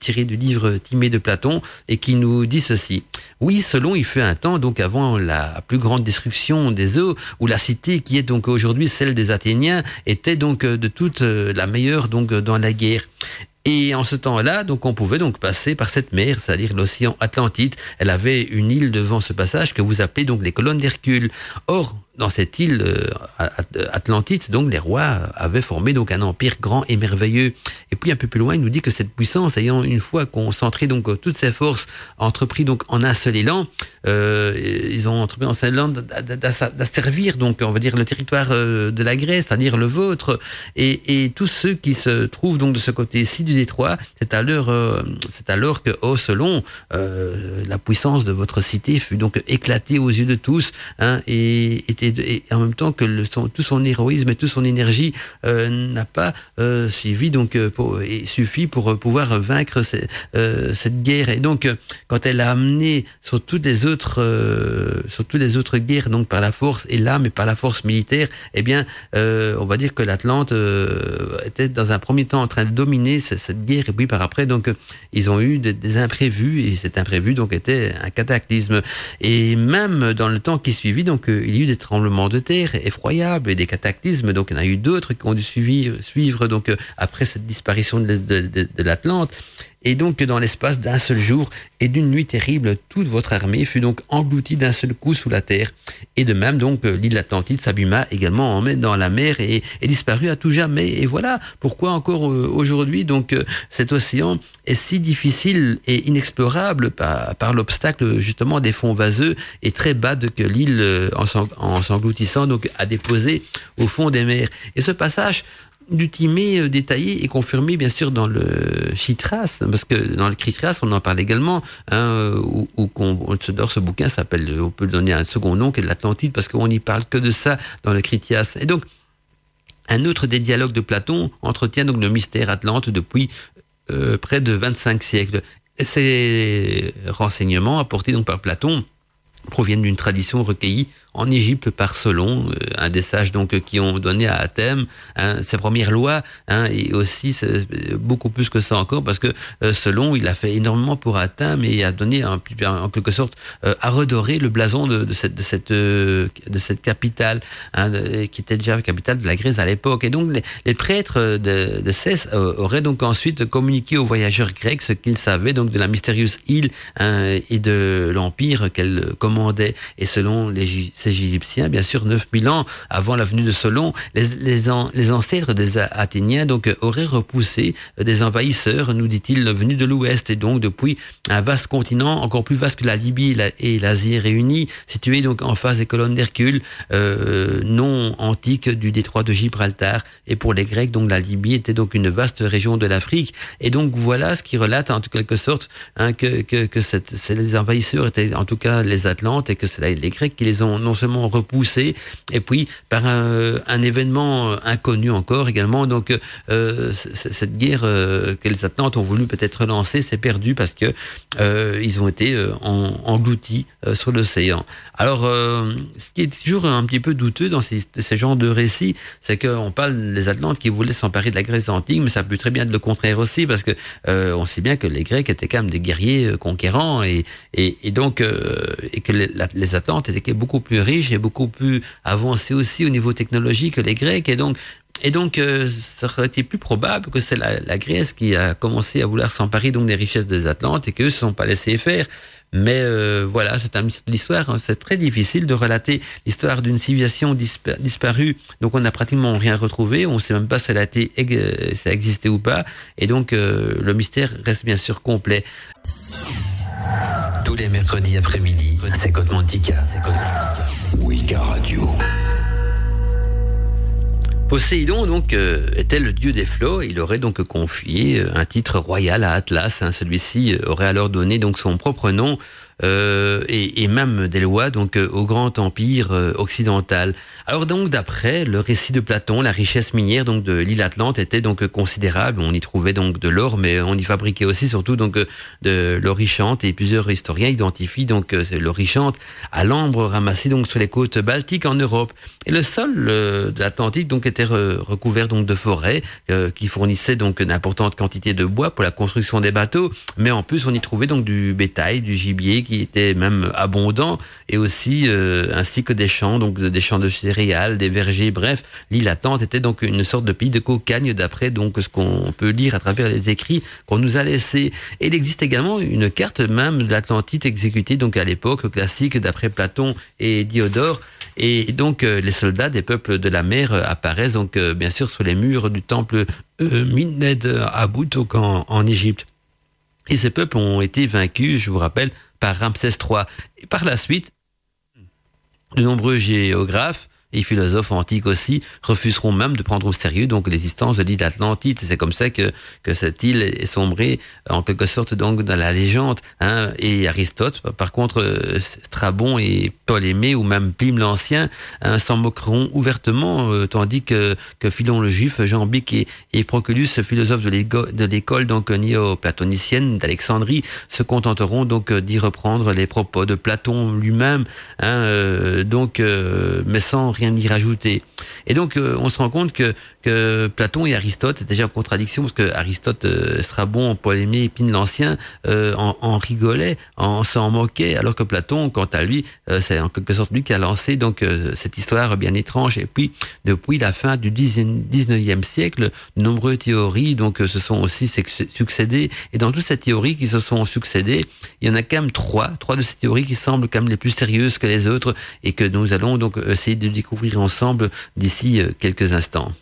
tiré du livre Timée de Platon, et qui nous dit ceci. Oui, selon il fut un temps, donc avant la plus grande destruction des eaux, où la cité qui est donc aujourd'hui celle des Athéniens était donc de toute la meilleure donc dans la guerre. Et en ce temps-là, donc on pouvait donc passer par cette mer, c'est-à-dire l'océan Atlantide. Elle avait une île devant ce passage que vous appelez donc les colonnes d'Hercule. Or, dans cette île euh, Atlantide, donc les rois avaient formé donc un empire grand et merveilleux. Et puis un peu plus loin, il nous dit que cette puissance, ayant une fois concentré donc toutes ses forces, entrepris donc en un seul élan, euh, ils ont entrepris en un seul élan d'asservir donc on va dire le territoire euh, de la Grèce, c'est-à-dire le vôtre, et, et, tous ceux qui se trouvent donc de ce côté-ci du détroit, c'est alors euh, c'est alors que oh selon euh, la puissance de votre cité fut donc éclatée aux yeux de tous, hein, et était et, en même temps que tout son héroïsme et toute son énergie euh, n'a pas euh, suivi donc euh, pour, suffit pour pouvoir vaincre cette guerre. Et donc, quand elle a amené sur toutes les autres, sur toutes autres guerres, donc par la force et l'âme et par la force militaire, eh bien, on va dire que l'Atlante était dans un premier temps en train de dominer cette, guerre, et puis par après, donc, ils ont eu des, des imprévus, et cet imprévu donc était un cataclysme. Et même dans le temps qui suivit, donc, il y a eu des tremblements de terre effroyables et des cataclysmes. Donc, il y en a eu d'autres qui ont dû suivre, donc, euh, après cette disparition de, de l'Atlante. Et donc, dans l'espace d'un seul jour et d'une nuit terrible, toute votre armée fut donc engloutie d'un seul coup sous la terre. Et de même, donc, euh, l'île Atlantide s'abîma également dans la mer et, et disparut à tout jamais. Et voilà pourquoi encore euh, aujourd'hui, donc, euh, cet océan est si difficile et inexplorable par, par l'obstacle, justement, des fonds vaseux et très bas que l'île, en s'engloutissant, donc, a déposé au fond des mers. Et ce passage du euh, détaillé et confirmé bien sûr dans le Chitras, parce que dans le Chitras on en parle également, hein, où, où ce bouquin s'appelle, on peut donner un second nom qui est l'Atlantide, parce qu'on n'y parle que de ça dans le Critias. Et donc, un autre des dialogues de Platon entretient donc le mystère atlante depuis euh, près de 25 siècles. ces renseignements apportés donc par Platon proviennent d'une tradition recueillie en Égypte par Solon, euh, un des sages donc qui ont donné à Athènes hein, ses premières lois, hein, et aussi beaucoup plus que ça encore, parce que euh, Solon, il a fait énormément pour Athènes et a donné en, quelque sorte euh, à redorer le blason de, cette de cette de cette capitale, hein, qui était déjà la capitale de la Grèce à l'époque. Et donc les, prêtres de, de auraient donc ensuite communiqué aux voyageurs grecs ce qu'ils savaient donc de la mystérieuse île hein, et de l'empire qu'elle commandait. Et selon les Égyptiens, bien sûr, 9000 ans avant la venue de Solon, les, ancêtres des Athéniens donc auraient repoussé des envahisseurs, nous dit-il, venus de l'Ouest et donc depuis un vaste continent encore plus vaste que la Libye et l'Asie réunis, situé donc en face des colonnes d'Hercule, euh, non antique du détroit de Gibraltar. Et pour les Grecs, donc la Libye était donc une vaste région de l'Afrique. Et donc voilà ce qui relate en quelque sorte hein, que, que, les envahisseurs étaient en tout cas les Atlantes et que c'est les Grecs qui les ont non repoussé, et puis par un, événement inconnu encore également. Donc euh, cette guerre euh, que les Atlantes ont voulu peut-être relancer s'est perdue parce que euh, ils ont été engloutis sur l'océan. Alors, ce qui est toujours un petit peu douteux dans ces, ces genres de récits, c'est qu'on parle des Atlantes qui voulaient s'emparer de la Grèce antique, mais ça peut très bien être le contraire aussi, parce que on sait bien que les Grecs étaient quand même des guerriers conquérants et, et, donc et que les, Atlantes étaient beaucoup plus riche et beaucoup plus avancé aussi au niveau technologique que les Grecs. Et donc, et donc, euh, ça aurait été plus probable que c'est la, Grèce qui a commencé à vouloir s'emparer donc des richesses des Atlantes et qu'eux ne se sont pas laissés faire. Mais euh, voilà, c'est un l'histoire. Hein. C'est très difficile de relater l'histoire d'une civilisation disparue. Donc, on n'a pratiquement rien retrouvé. On ne sait même pas si elle a été, ça a existé ou pas. Et donc, euh, le mystère reste bien sûr complet. Tous les mercredis après-midi, c'est Côte Mantica. C'est Wika Radio. Poséidon donc euh, était le dieu des flots. Il aurait donc confié euh, un titre royal à Atlas. Hein. Celui-ci aurait alors donné donc son propre nom et, et, même des lois donc au grand empire occidental. Alors donc d'après le récit de Platon, la richesse minière donc de l'île Atlante était donc considérable. On y trouvait donc de l'or, mais on y fabriquait aussi surtout donc de l'orichante et plusieurs historiens identifient donc l'orichante à l'ambre ramassé donc sur les côtes baltiques en Europe. Et le sol de l'Atlantique donc était recouvert donc de forêts qui fournissaient donc une importante quantité de bois pour la construction des bateaux, mais en plus on y trouvait donc du bétail, du gibier qui était même abondant et aussi euh, ainsi que des champs, donc des champs de céréales, des vergers, bref, l'île Atlante était donc une sorte de pays de cocagne d'après donc ce qu'on peut lire à travers les écrits qu'on nous a laissés. Et il existe également une carte même de l'Atlantide exécutée donc à l'époque classique d'après Platon et Diodore. Et donc euh, les soldats des peuples de la mer apparaissent donc euh, bien sûr sur les murs du temple euh, à Boutok en, en Égypte. Et ces peuples ont été vaincus, je vous rappelle, par Ramsès III. Et par la suite, de nombreux géographes et philosophes antiques aussi refuseront même de prendre au sérieux donc l'existence de l'île Atlantide. C'est comme ça que, que cette île est sombrée en quelque sorte donc dans la légende. Hein. Et Aristote, par contre, euh, Strabon et Ptolémée ou même Pline l'Ancien hein, s'en moqueront ouvertement, euh, tandis que, que Philon le Juif, Jean Bic et, et Proculus, philosophes de l'école donc néo-platonicienne d'Alexandrie, se contenteront donc d'y reprendre les propos de Platon lui-même, hein, euh, donc mais sans rien y rajouter. Et donc, euh, on se rend compte que, Platon et Aristote étaient déjà en contradiction, parce que Aristote, euh, Strabon, Polémée et Pline l'Ancien euh, en, en, rigolaient, en s'en moquaient, alors que Platon, quant à lui, c'est en quelque sorte lui qui a lancé donc cette histoire bien étrange. Et puis, depuis la fin du 19e siècle, de nombreuses théories donc se sont aussi succédées. Et dans toutes ces théories qui se sont succédées, il y en a quand même trois, trois de ces théories qui semblent quand même les plus sérieuses que les autres, et que nous allons donc essayer de découvrir ensemble d'ici euh, quelques instants.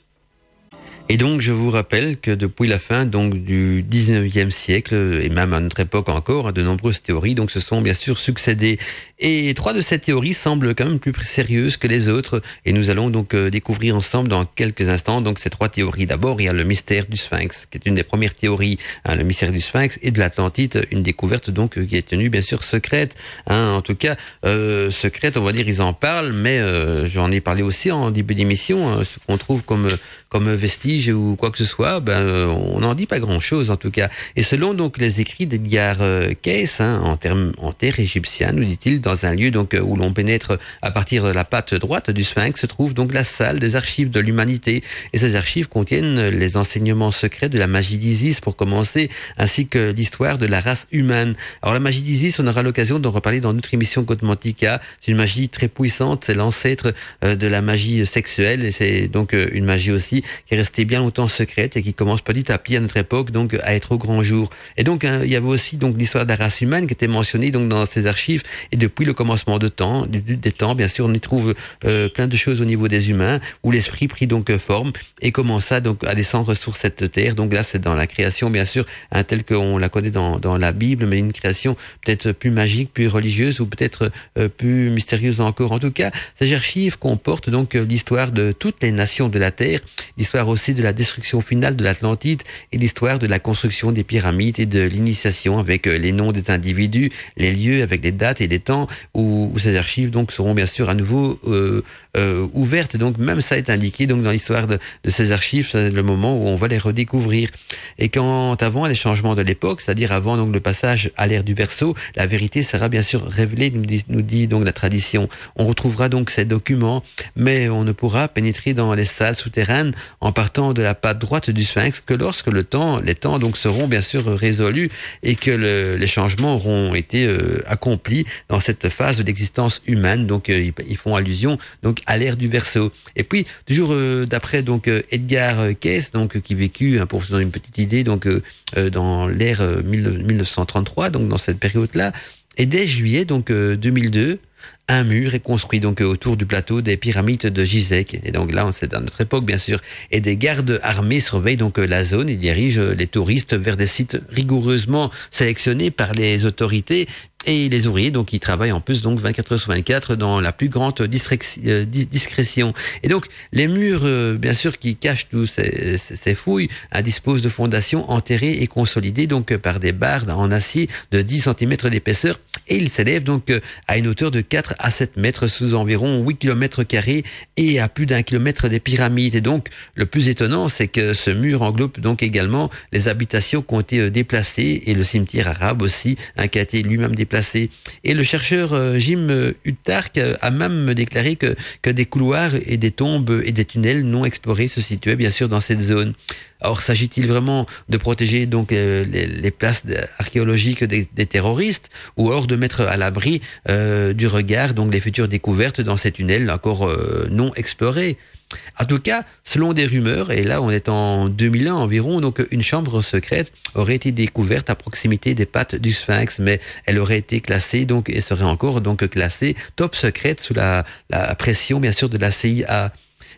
Et donc, je vous rappelle que depuis la fin donc du 19e siècle, et même à notre époque encore, hein, de nombreuses théories donc se sont bien sûr succédées. Et trois de ces théories semblent quand même plus sérieuses que les autres. Et nous allons donc euh, découvrir ensemble dans quelques instants donc ces trois théories. D'abord, il y a le mystère du Sphinx, qui est une des premières théories, hein, le mystère du Sphinx et de l'Atlantide, une découverte donc euh, qui est tenue bien sûr secrète. Hein, en tout cas, euh, secrète, on va dire, ils en parlent, mais euh, j'en ai parlé aussi en début d'émission, hein, ce qu'on trouve comme comme vestige ou quoi que ce soit, ben on n'en dit pas grand-chose en tout cas. Et selon donc les écrits d'Edgar Cayce, hein, en termes en terre égyptienne, nous dit-il, dans un lieu donc où l'on pénètre à partir de la patte droite du Sphinx, se trouve donc la salle des archives de l'humanité. Et ces archives contiennent les enseignements secrets de la magie d'Isis pour commencer, ainsi que l'histoire de la race humaine. Alors la magie d'Isis, on aura l'occasion d'en reparler dans notre émission Godmantica. C'est une magie très puissante, c'est l'ancêtre de la magie sexuelle et c'est donc une magie aussi qui est restée bien longtemps secrète et qui commence petit à petit à notre époque donc à être au grand jour. Et donc hein, il y avait aussi donc l'histoire de la race humaine qui était mentionnée donc dans ces archives et depuis le commencement de temps, du, des temps, bien sûr, on y trouve euh, plein de choses au niveau des humains où l'esprit prit donc forme et commença donc à descendre sur cette terre. Donc là, c'est dans la création, bien sûr, hein, telle qu'on la connaît dans, dans la Bible, mais une création peut-être plus magique, plus religieuse ou peut-être euh, plus mystérieuse encore. En tout cas, ces archives comportent donc l'histoire de toutes les nations de la terre, l'histoire aussi de la destruction finale de l'Atlantide et l'histoire de la construction des pyramides et de l'initiation avec les noms des individus, les lieux avec les dates et les temps où, où ces archives donc seront bien sûr à nouveau euh, euh, ouvertes. Donc même ça est indiqué donc dans l'histoire de, de, ces archives, c'est le moment où on va les redécouvrir. Et quand avant les changements de l'époque, c'est-à-dire avant donc le passage à l'ère du verso, la vérité sera bien sûr révélée, nous dit, nous dit donc la tradition. On retrouvera donc ces documents, mais on ne pourra pénétrer dans les salles souterraines en partant de la patte droite du sphinx que lorsque le temps, les temps donc seront bien sûr résolus et que le, les changements auront été euh, accomplis dans cette phase d'existence humaine. Donc euh, ils, font allusion donc à l'ère du Verseau. Et puis toujours euh, d'après donc euh, Edgar Cayce, donc qui vécut hein, pour vous donner une petite idée donc dans l'ère 1933, donc dans cette période-là. Et dès juillet donc 2002, un mur est construit donc autour du plateau des pyramides de Gizek. Et donc là, c'est dans notre époque, bien sûr. Et des gardes armés surveillent donc la zone et dirigent les touristes vers des sites rigoureusement sélectionnés par les autorités et les ouvriers, donc, ils travaillent en plus, donc, 24 heures sur 24 dans la plus grande euh, discrétion. Et donc, les murs, euh, bien sûr, qui cachent tous ces, fouilles, hein, disposent de fondations enterrées et consolidées, donc, par des barres en acier de 10 cm d'épaisseur. Et ils s'élèvent, donc, euh, à une hauteur de 4 à 7 mètres sous environ 8 km carrés et à plus d'un kilomètre des pyramides. Et donc, le plus étonnant, c'est que ce mur englobe donc également les habitations qui ont été déplacées et le cimetière arabe aussi, hein, qui a été lui-même déplacé et le chercheur euh, Jim Uttark a même déclaré que, que des couloirs et des tombes et des tunnels non explorés se situaient bien sûr dans cette zone. Or, s'agit-il vraiment de protéger donc euh, les, places archéologiques des, terroristes, ou or de mettre à l'abri euh, du regard donc les futures découvertes dans ces tunnels encore non explorés? En tout cas, selon des rumeurs, et là on est en 2001 environ, donc une chambre secrète aurait été découverte à proximité des pattes du sphinx, mais elle aurait été classée donc et serait encore donc classée top secrète sous la pression bien sûr de la CIA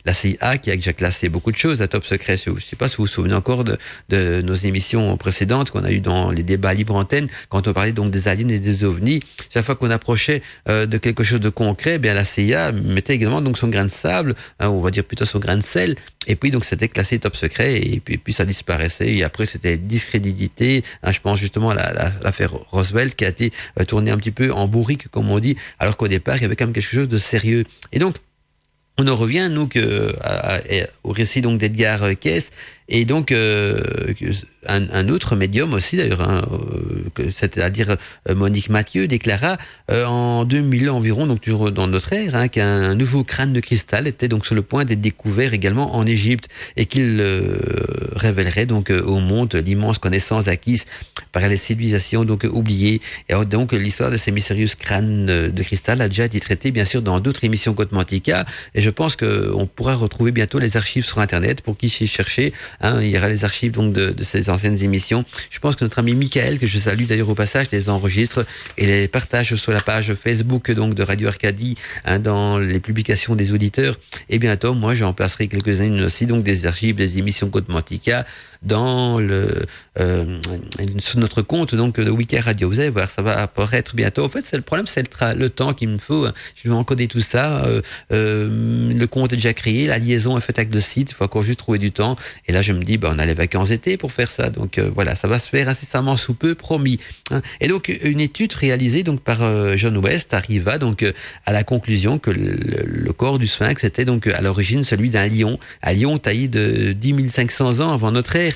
la CIA qui a déjà classé beaucoup de choses à top secret. Je ne sais pas si vous vous souvenez encore de, de nos émissions précédentes qu'on a eues dans les débats libre antenne, quand on parlait donc des aliens et des ovnis. Chaque fois qu'on approchait euh, de quelque chose de concret, eh bien la CIA mettait également donc son grain de sable, hein, on va dire plutôt son grain de sel, et puis donc c'était classé top secret, et puis, puis ça disparaissait, et après c'était discrédité. Hein, je pense justement à l'affaire la, Roosevelt qui a été euh, tournée un petit peu en bourrique, comme on dit, alors qu'au départ il y avait quand même quelque chose de sérieux. Et donc on en revient, nous, que, au récit donc d'Edgar Cayce, et donc, euh, un, un, autre médium aussi, d'ailleurs, hein, euh, c'est-à-dire euh, Monique Mathieu, déclara en 2000 environ, donc toujours dans notre ère, hein, qu'un nouveau crâne de cristal était donc sur le point d'être découvert également en Égypte et qu'il révélerait donc au monde l'immense connaissance acquise par les civilisations donc oubliées. Et donc, l'histoire de ces mystérieux crânes de cristal a déjà été traitée, bien sûr, dans d'autres émissions Cotmantica. Et je pense qu'on pourra retrouver bientôt les archives sur Internet pour qui s'y chercher Hein, il y aura les archives donc de, ces anciennes émissions. Je pense que notre ami Michael, que je salue d'ailleurs au passage, les enregistre et les partage sur la page Facebook donc de Radio Arcadie hein, dans les publications des auditeurs. Et bientôt, moi, j'en placerai quelques-unes aussi, donc des archives, des émissions Côte Mantica dans le euh, sur notre compte donc de Weekend Radio. Vous allez voir, ça va apparaître bientôt. En fait, c'est le problème, c'est le, temps qu'il me faut. Je vais encoder tout ça. Euh, euh, le compte est déjà créé, la liaison est faite avec le site. Il faut encore juste trouver du temps. Et là, je me dis, ben, on a les vacances été pour faire ça. Donc euh, voilà, ça va se faire incessamment sous peu, promis. Hein. Et donc une étude réalisée donc par euh, John West arriva donc à la conclusion que le, le corps du sphinx était donc à l'origine celui d'un lion, un lion taillé de 10 500 ans avant notre ère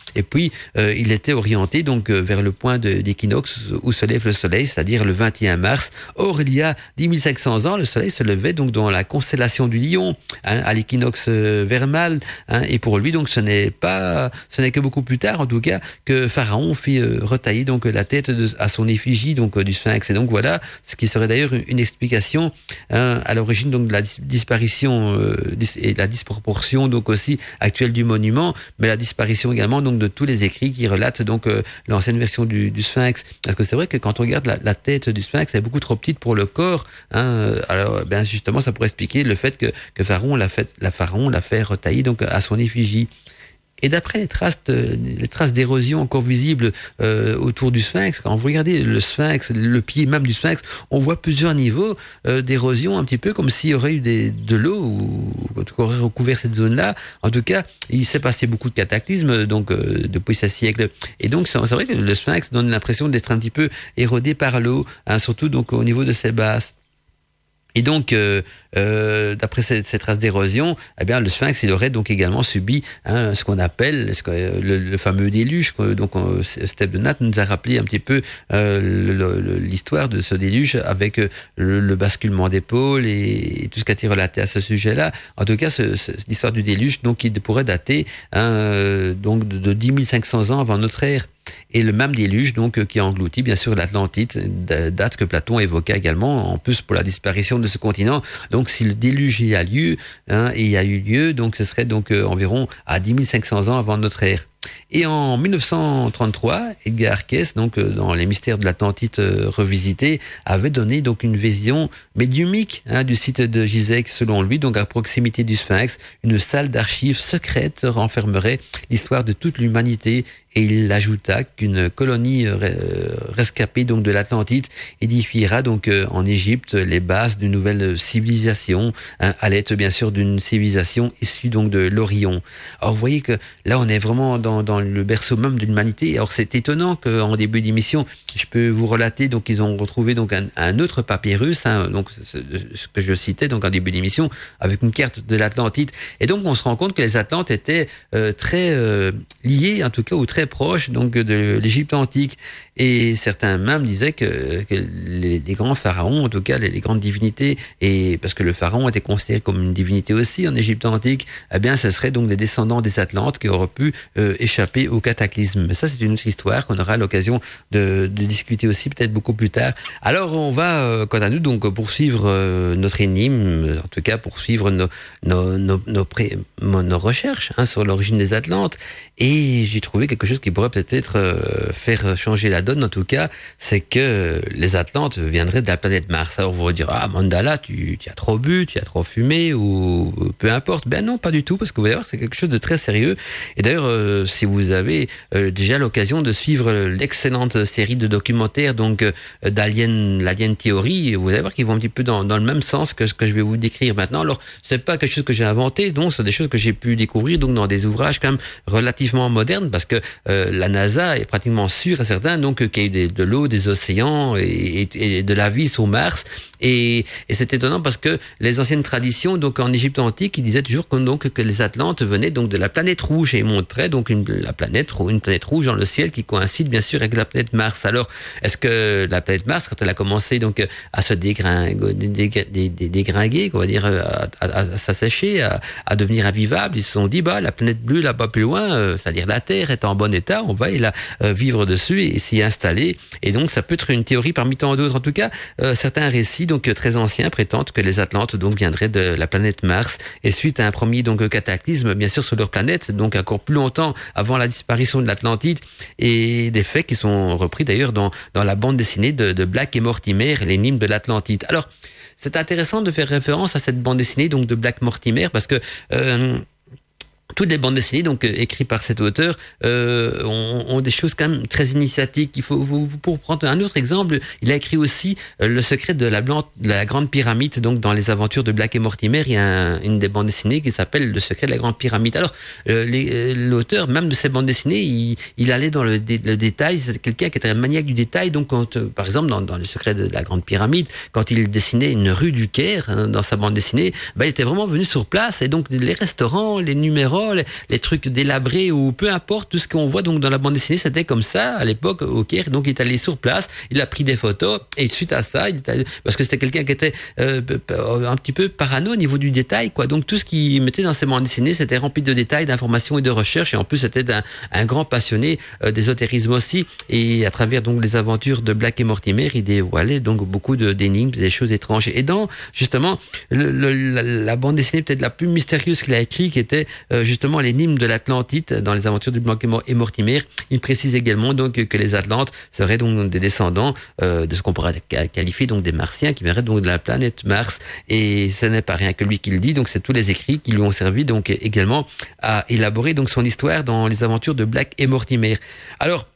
et puis, euh, il était orienté donc euh, vers le point d'équinoxe où se lève le soleil, c'est-à-dire le 21 mars. Or, il y a 10 500 ans, le soleil se levait donc dans la constellation du Lion, hein, à l'équinoxe euh, vermal. Hein, et pour lui, donc, ce n'est pas, ce n'est que beaucoup plus tard, en tout cas, que Pharaon fit retailler donc la tête de, à son effigie donc du Sphinx. Et donc voilà, ce qui serait d'ailleurs une explication hein, à l'origine donc de la disparition et la disproportion donc aussi actuelle du monument, mais la disparition également donc de tous les écrits qui relatent donc euh, l'ancienne version du, Sphinx. Parce que c'est vrai que quand on regarde la, tête du Sphinx, elle est beaucoup trop petite pour le corps. Hein. Alors, ben justement, ça pourrait expliquer le fait que, que Pharaon l'a fait, la Pharaon l'a fait retailler donc à son effigie. Et d'après les traces, les traces d'érosion encore visibles euh, autour du sphinx, quand vous regardez le sphinx, le pied même du sphinx, on voit plusieurs niveaux euh, d'érosion, un petit peu comme s'il y aurait eu de l'eau ou qu'on aurait recouvert cette zone-là. En tout cas, il s'est passé beaucoup de cataclysmes donc euh, depuis ce siècle. Et donc, c'est vrai que le sphinx donne l'impression d'être un petit peu érodé par l'eau, hein, surtout donc au niveau de ses bases. Et donc, euh, d'après cette, cette, trace d'érosion, eh bien, le sphinx, il aurait donc également subi hein, ce qu'on appelle le, le, fameux déluge. Donc, Steph de nous a rappelé un petit peu euh, l'histoire de ce déluge avec euh, le, basculement d'épaule et, tout ce qui a été relaté à ce sujet-là. En tout cas, ce, l'histoire du déluge, donc, il pourrait dater hein, donc de, de 10 500 ans avant notre ère et le même déluge donc qui a englouti bien sûr l'Atlantide, date que Platon évoqua également en plus pour la disparition de ce continent. Si le déluge y a lieu hein, y a eu lieu, donc ce serait donc euh, environ à 10 500 ans avant notre ère. Et en 1933, Edgar Cayce, donc euh, dans les mystères de l'Atlantide euh, revisité, avait donné donc une vision médiumique hein, du site de Gizek, selon lui, donc à proximité du Sphinx, une salle d'archives secrète renfermerait l'histoire de toute l'humanité et il ajouta qu'une colonie euh, rescapée donc de l'Atlantide édifiera donc en Égypte les bases d'une nouvelle civilisation hein, à l'aide bien sûr d'une civilisation issue donc de l'Orion. Alors vous voyez que là on est vraiment dans, dans le berceau même de l'humanité. Alors c'est étonnant qu'en début d'émission je peux vous relater donc ils ont retrouvé donc un, autre papyrus hein, donc ce, que je citais donc en début d'émission avec une carte de l'Atlantide et donc on se rend compte que les Atlantes étaient euh, très liés en tout cas ou très proche donc de l'Égypte antique. Et certains même disaient que, les, grands pharaons, en tout cas les, grandes divinités, et parce que le pharaon était considéré comme une divinité aussi en Égypte antique, eh bien, ce serait donc des descendants des Atlantes qui auraient pu euh, échapper au cataclysme. Mais ça, c'est une autre histoire qu'on aura l'occasion de, discuter aussi peut-être beaucoup plus tard. Alors, on va, euh, quant à nous, donc poursuivre euh, notre énigme, en tout cas poursuivre nos, recherches hein, sur l'origine des Atlantes. Et j'ai trouvé quelque chose qui pourrait peut-être faire changer la donne en tout cas, c'est que les Atlantes viendraient de la planète Mars. Alors vous vous dire, ah Mandala, tu, as trop bu, tu as trop fumé, ou peu importe. Ben non, pas du tout, parce que vous allez voir, c'est quelque chose de très sérieux. Et d'ailleurs, euh, si vous avez euh, déjà l'occasion de suivre l'excellente série de documentaires donc euh, d'Alien, l'Alien Theory, vous allez voir qu'ils vont un petit peu dans, le même sens que ce que je vais vous décrire maintenant. Alors, c'est pas quelque chose que j'ai inventé, donc c'est des choses que j'ai pu découvrir donc dans des ouvrages quand même relativement modernes, parce que la NASA est pratiquement sûre et certain donc qu'il y a eu de l'eau, des océans et, et, de la vie sur Mars. Et, et c'est étonnant parce que les anciennes traditions, donc en Égypte antique, ils disaient toujours que, donc, que les Atlantes venaient donc de la planète rouge et montraient donc une, la planète, une planète rouge dans le ciel qui coïncide bien sûr avec la planète Mars. Alors, est-ce que la planète Mars, quand elle a commencé donc à se dégringuer, on va dire, à, à, s'assécher, à, devenir invivable, ils se sont dit, bah, la planète bleue là-bas plus loin, euh, c'est-à-dire la Terre est en bon état, on va y la, euh, vivre dessus et s'y installer. Et donc, ça peut être une théorie parmi tant d'autres. En tout cas, euh, certains récits donc euh, très anciens prétendent que les Atlantes donc viendraient de la planète Mars et suite à un premier donc cataclysme bien sûr sur leur planète donc encore plus longtemps avant la disparition de l'Atlantide et des faits qui sont repris d'ailleurs dans dans la bande dessinée de, de Black et Mortimer l'énigme de l'Atlantide. Alors c'est intéressant de faire référence à cette bande dessinée donc de Black Mortimer parce que euh, toutes les bandes dessinées donc euh, écrites par cet auteur euh, ont, des choses quand même très initiatiques. Il faut vous, pour prendre un autre exemple, il a écrit aussi euh, le secret de la, grande pyramide. Donc dans les aventures de Black et Mortimer, il y a une des bandes dessinées qui s'appelle le secret de la grande pyramide. Alors euh, l'auteur même de ces bandes dessinées, il, allait dans le, détail. C'est quelqu'un qui était maniaque du détail. Donc par exemple dans, dans, le secret de la grande pyramide, quand il dessinait une rue du Caire hein, dans sa bande dessinée, ben, il était vraiment venu sur place et donc les restaurants, les numéros les, trucs délabrés ou peu importe, tout ce qu'on voit donc dans la bande dessinée, c'était comme ça à l'époque au Caire. Donc il est allé sur place, il a pris des photos et suite à ça, parce que c'était quelqu'un qui était euh, un petit peu parano au niveau du détail, quoi. Donc tout ce qu'il mettait dans ses bandes dessinées, c'était rempli de détails, d'informations et de recherches. Et en plus, c'était un, grand passionné euh, d'ésotérisme aussi. Et à travers donc les aventures de Black et Mortimer, il dévoilait donc beaucoup d'énigmes, des choses étranges. Et dans justement la, bande dessinée peut-être la plus mystérieuse qu'il a écrit, qui était euh, justement l'énigme de l'Atlantide dans les aventures du Blanc et Mortimer. Il précise également donc que les Atlantes seraient donc des descendants euh, de ce qu'on pourrait qualifier donc des Martiens qui viendraient donc de la planète Mars. Et ce n'est pas rien que lui qui le dit, donc c'est tous les écrits qui lui ont servi donc également à élaborer son histoire dans les aventures de Black et Mortimer. Alors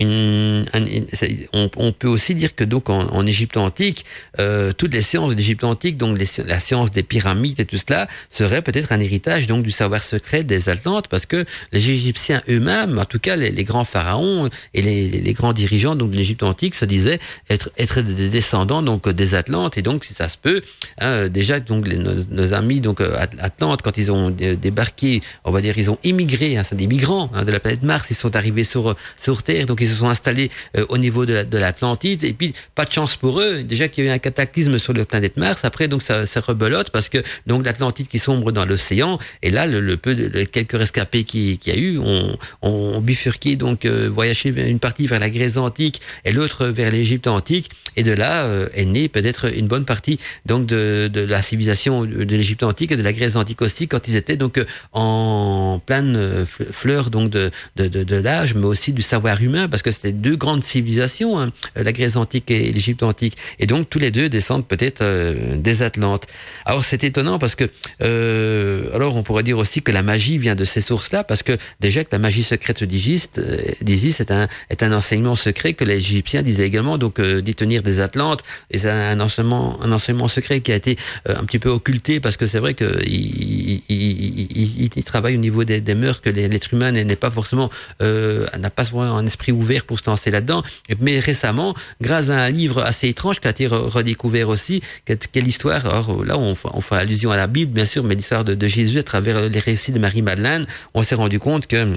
on, peut aussi dire que donc en, en Égypte antique, euh, toutes les sciences de l'Égypte antique, donc la science des pyramides et tout cela, serait peut-être un héritage donc du savoir secret des Atlantes, parce que les Égyptiens eux-mêmes, en tout cas les, les grands pharaons et les, les, grands dirigeants donc de l'Égypte antique, se disaient être être des descendants donc des Atlantes, et donc si ça se peut, hein, déjà donc nos, nos, amis donc euh, Atlantes quand ils ont débarqué, on va dire ils ont immigré, hein, c'est des migrants hein, de la planète Mars, ils sont arrivés sur sur Terre, donc ils se sont installés au niveau de l'Atlantide. Et puis, pas de chance pour eux. Déjà qu'il y a eu un cataclysme sur le planète Mars. Après, donc, ça, ça rebelote parce que, donc, l'Atlantide qui sombre dans l'océan. Et là, le, peu de, quelques rescapés qui, qui a eu ont, ont bifurqué, donc, voyagé une partie vers la Grèce antique et l'autre vers l'Égypte antique. Et de là est née peut-être une bonne partie, donc, de, la civilisation de l'Égypte antique et de la Grèce antique aussi, quand ils étaient donc en pleine fleur donc de, de, de, l'âge, mais aussi du savoir humain, que c'était deux grandes civilisations, hein, la Grèce antique et l'Égypte antique. Et donc tous les deux descendent peut-être euh, des Atlantes. Alors c'est étonnant parce que, euh, alors on pourrait dire aussi que la magie vient de ces sources-là, parce que déjà que la magie secrète d'Isis euh, est un, est un enseignement secret que les Égyptiens disaient également, donc d'y tenir des Atlantes, et c'est un enseignement, un enseignement secret qui a été un petit peu occulté, parce que c'est vrai il, il, il, travaille au niveau des, des mœurs que l'être humain n'est pas forcément, n'a pas souvent un esprit ouvert pour se lancer là-dedans. Mais récemment, grâce à un livre assez étrange qui a été redécouvert aussi, quelle histoire, alors là on, fait allusion à la Bible bien sûr, mais l'histoire de, de Jésus à travers les récits de Marie-Madeleine, on s'est rendu compte que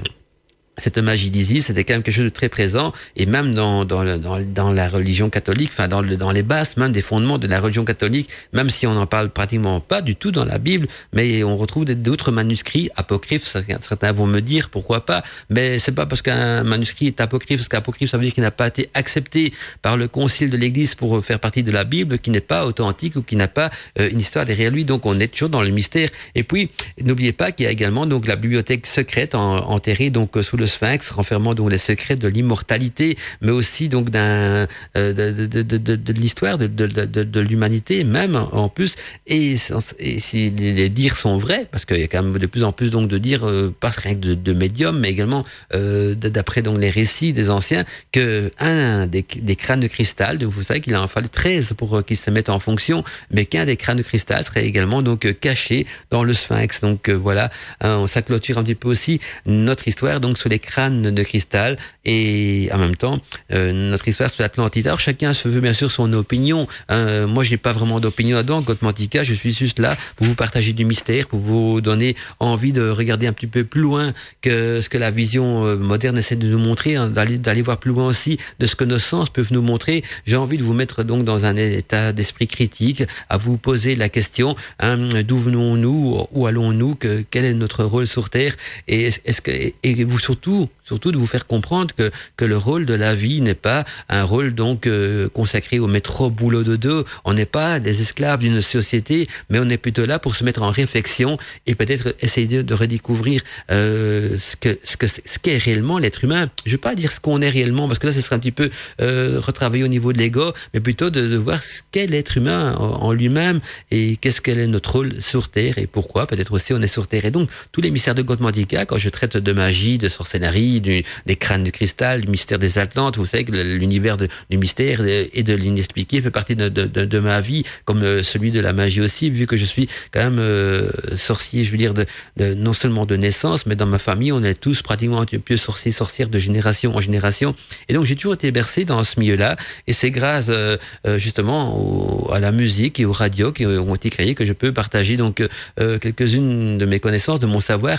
cette magie d'Isis, c'était quand même quelque chose de très présent, et même dans, dans, dans, dans la religion catholique, enfin dans, le, dans les bases même des fondements de la religion catholique, même si on n'en parle pratiquement pas du tout dans la Bible, mais on retrouve d'autres manuscrits apocryphes, certains vont me dire pourquoi pas, mais c'est pas parce qu'un manuscrit est apocryphe, parce qu'apocryphe ça veut dire qu'il n'a pas été accepté par le concile de l'Église pour faire partie de la Bible, qui n'est pas authentique ou qui n'a pas euh, une histoire derrière lui, donc on est toujours dans le mystère. Et puis, n'oubliez pas qu'il y a également donc la bibliothèque secrète enterrée donc sous le sphinx, renfermant donc les secrets de l'immortalité, mais aussi donc d'un euh, de, de, de, de, l'histoire de, l'humanité même en plus. Et, si les dires sont vrais, parce qu'il y a quand même de plus en plus donc de dire euh, pas rien que de, de médium, mais également euh, d'après donc les récits des anciens, que un des, des crânes de cristal, donc vous savez qu'il en fallu 13 pour euh, qu'ils se mettent en fonction, mais qu'un des crânes de cristal serait également donc caché dans le sphinx. Donc voilà, hein, ça clôture un petit peu aussi notre histoire donc sur les crânes de cristal et en même temps euh, notre histoire sur l'Atlantide. Alors chacun se veut bien sûr son opinion. Hein. moi, je n'ai pas vraiment d'opinion là-dedans. Gotmantica, je suis juste là pour vous partager du mystère, pour vous donner envie de regarder un petit peu plus loin que ce que la vision euh, moderne essaie de nous montrer, hein, d'aller d'aller voir plus loin aussi de ce que nos sens peuvent nous montrer. J'ai envie de vous mettre donc dans un état d'esprit critique, à vous poser la question hein, d'où venons-nous, où allons-nous, que quel est notre rôle sur Terre, et est-ce que et vous surtout surtout, de vous faire comprendre que, que le rôle de la vie n'est pas un rôle donc euh, consacré au métro boulot de deux. On n'est pas des esclaves d'une société, mais on est plutôt là pour se mettre en réflexion et peut-être essayer de, redécouvrir euh, ce que ce que ce qu'est réellement l'être humain. Je vais pas dire ce qu'on est réellement parce que là ce serait un petit peu euh, retravailler au niveau de l'ego, mais plutôt de, voir ce qu'est l'être humain en, lui-même et qu'est-ce qu'elle est notre rôle sur terre et pourquoi peut-être aussi on est sur terre. Et donc tous les mystères de Godmandica, quand je traite de magie, de sorcellerie du, des crânes de cristal, du mystère des Atlantes. Vous savez que l'univers du mystère et de l'inexpliqué fait partie de, ma vie, comme euh, celui de la magie aussi, vu que je suis quand même euh, sorcier, je veux dire, non seulement de naissance, mais dans ma famille, on est tous pratiquement un peu sorciers, sorcières de génération en génération. Et donc j'ai toujours été bercé dans ce milieu-là, et c'est grâce euh, justement à la musique et aux radios qui ont été créées que je peux partager donc quelques-unes de mes connaissances, de mon savoir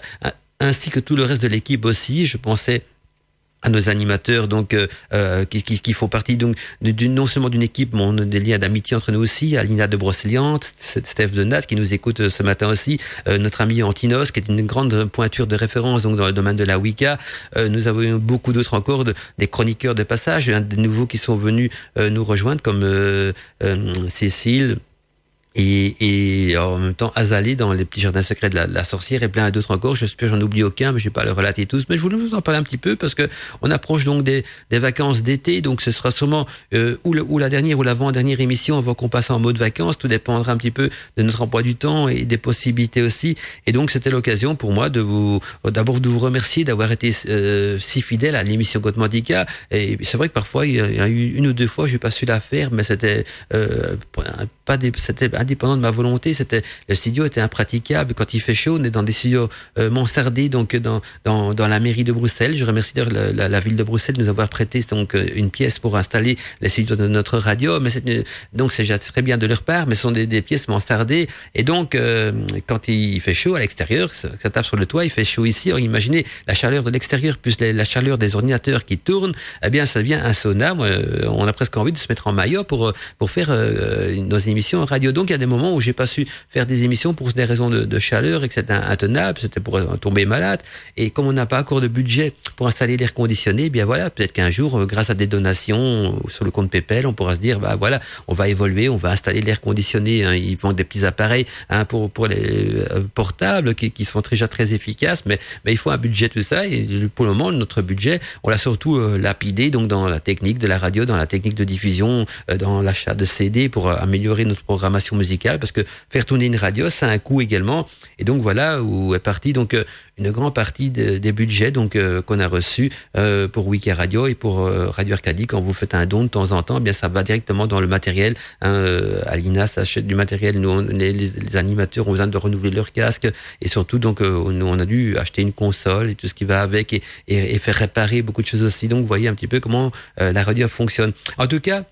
ainsi que tout le reste de l'équipe aussi. Je pensais à nos animateurs donc euh, euh qui, font partie donc non seulement d'une équipe mais on a des liens d'amitié entre nous aussi. À Lina de Brocéliande Steph de Nat qui nous écoute euh, ce matin aussi. Notre ami Antinos qui est une grande pointure de référence donc dans le domaine de la Wicca. Nous avons eu beaucoup d'autres encore de, des chroniqueurs de passage des nouveaux qui sont venus nous rejoindre comme Cécile et, et, en même temps Azalée dans les petits jardins secrets de la, sorcière et plein d'autres encore. J'espère j'en oublie aucun, mais je vais pas le relater tous. Mais je voulais vous en parler un petit peu parce que on approche donc des, vacances d'été, donc ce sera sûrement euh, ou, la dernière ou l'avant-dernière émission avant qu'on passe en mode vacances. Tout dépendra un petit peu de notre emploi du temps et des possibilités aussi. Et donc c'était l'occasion pour moi de vous d'abord de vous remercier d'avoir été euh, si fidèle à l'émission Godmandica. Et c'est vrai que parfois il y a eu une ou deux fois j'ai pas su la faire, mais c'était euh, pas des, c'était indépendant de ma volonté. C'était le studio était impraticable quand il fait chaud. On est dans des studios euh, mansardés, donc dans, dans, dans la mairie de Bruxelles. Je remercie d'ailleurs la, ville de Bruxelles de nous avoir prêté donc une pièce pour installer les studios de notre radio. Mais donc c'est très bien de leur part, mais ce sont des, pièces mansardées. Et donc quand il fait chaud à l'extérieur, ça, tape sur le toit, il fait chaud ici. Imaginez la chaleur de l'extérieur plus la chaleur des ordinateurs qui tournent. Eh bien, ça devient un on a presque envie de se mettre en maillot pour pour faire euh, nos émissions en radio. Donc y a des moments où j'ai pas su faire des émissions pour des raisons de, chaleur et que c'était intenable, c'était pour tomber malade. Et comme on n'a pas encore de budget pour installer l'air conditionné, eh bien voilà, peut-être qu'un jour, euh, grâce à des donations sur le compte PayPal, on pourra se dire, bah voilà, on va évoluer, on va installer l'air conditionné. Hein. Ils vendent des petits appareils hein, pour pour les euh, portables qui, qui sont déjà très efficaces, mais mais il faut un budget tout ça. Et pour le moment, notre budget, on l'a surtout lapidé donc dans la technique de la radio, dans la technique de diffusion, dans l'achat de CD pour améliorer notre programmation musicale parce que faire tourner une radio, ça a un coût également. Et donc voilà où est partie donc euh, une grande partie de, des budgets donc euh, qu'on a reçus euh, pour Wiki Radio et pour Radio Arcadie. Quand vous faites un don de temps en temps, eh bien ça va directement dans le matériel. Hein, Alina s'achète du matériel. Nous, on, les, les, animateurs ont besoin de renouveler leur casque et surtout donc nous on a dû acheter une console et tout ce qui va avec et, et, faire réparer beaucoup de choses aussi. Donc voyez un petit peu comment la radio fonctionne. En tout cas,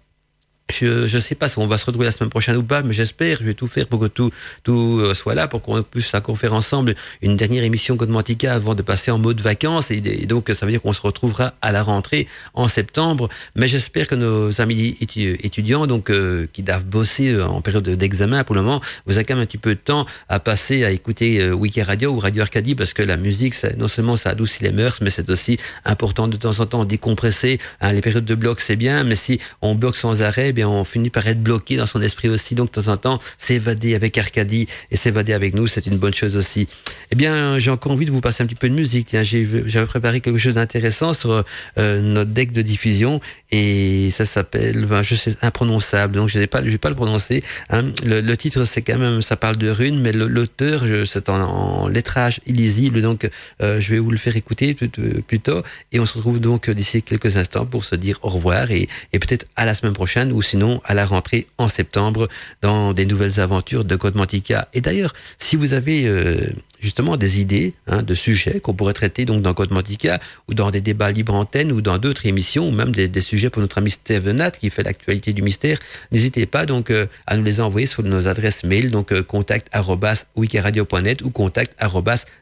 je ne sais pas si on va se retrouver la semaine prochaine ou pas, mais j'espère, je vais tout faire pour que tout, tout euh, soit là, pour qu'on puisse encore faire ensemble une dernière émission Godmantica avant de passer en mode vacances. Et, donc, ça veut dire qu'on se retrouvera à la rentrée en septembre. Mais j'espère que nos amis étudiants, donc, euh, qui doivent bosser euh, en période d'examen pour le moment, vous avez quand même un petit peu de temps à passer à écouter Wiki Radio ou Radio Arcadie parce que la musique, non seulement ça adoucit les mœurs, mais c'est aussi important de temps en temps décompresser. Hein, les périodes de bloc, c'est bien, mais si on bloque sans arrêt, on finit par être bloqué dans son esprit aussi. Donc, de temps en temps, s'évader avec Arcadie et s'évader avec nous, c'est une bonne chose aussi. Eh bien, j'ai encore envie de vous passer un petit peu de musique. Tiens, j'avais préparé quelque chose d'intéressant sur euh, notre deck de diffusion et ça s'appelle, je sais, imprononçable. Donc, je ne pas, je vais pas le prononcer. Hein. Le, titre, c'est quand même, ça parle de runes, mais l'auteur, c'est en, lettrage illisible. Donc, euh, je vais vous le faire écouter plutôt. Et on se retrouve donc d'ici quelques instants pour se dire au revoir et, et peut-être à la semaine prochaine ou sinon à la rentrée en septembre dans des nouvelles aventures de Code Mantica. Et d'ailleurs, si vous avez euh, justement des idées hein, de sujets qu'on pourrait traiter donc dans Code Mantica ou dans des débats libre antenne ou dans d'autres émissions ou même des, sujets pour notre ami Steve Nat qui fait l'actualité du mystère, n'hésitez pas donc euh, à nous les envoyer sur nos adresses mail donc euh, contact wikiradio.net ou contact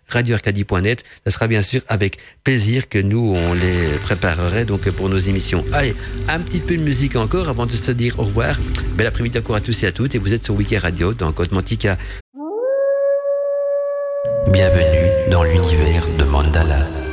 radioarcadie.net. Ce sera bien sûr avec plaisir que nous on les préparerait donc pour nos émissions. Allez, un petit peu de musique encore avant de se dire au revoir. Bel après-midi encore à tous et à toutes et vous êtes sur Wiki Radio dans Code Mantica. Bienvenue dans l'univers de Mandala.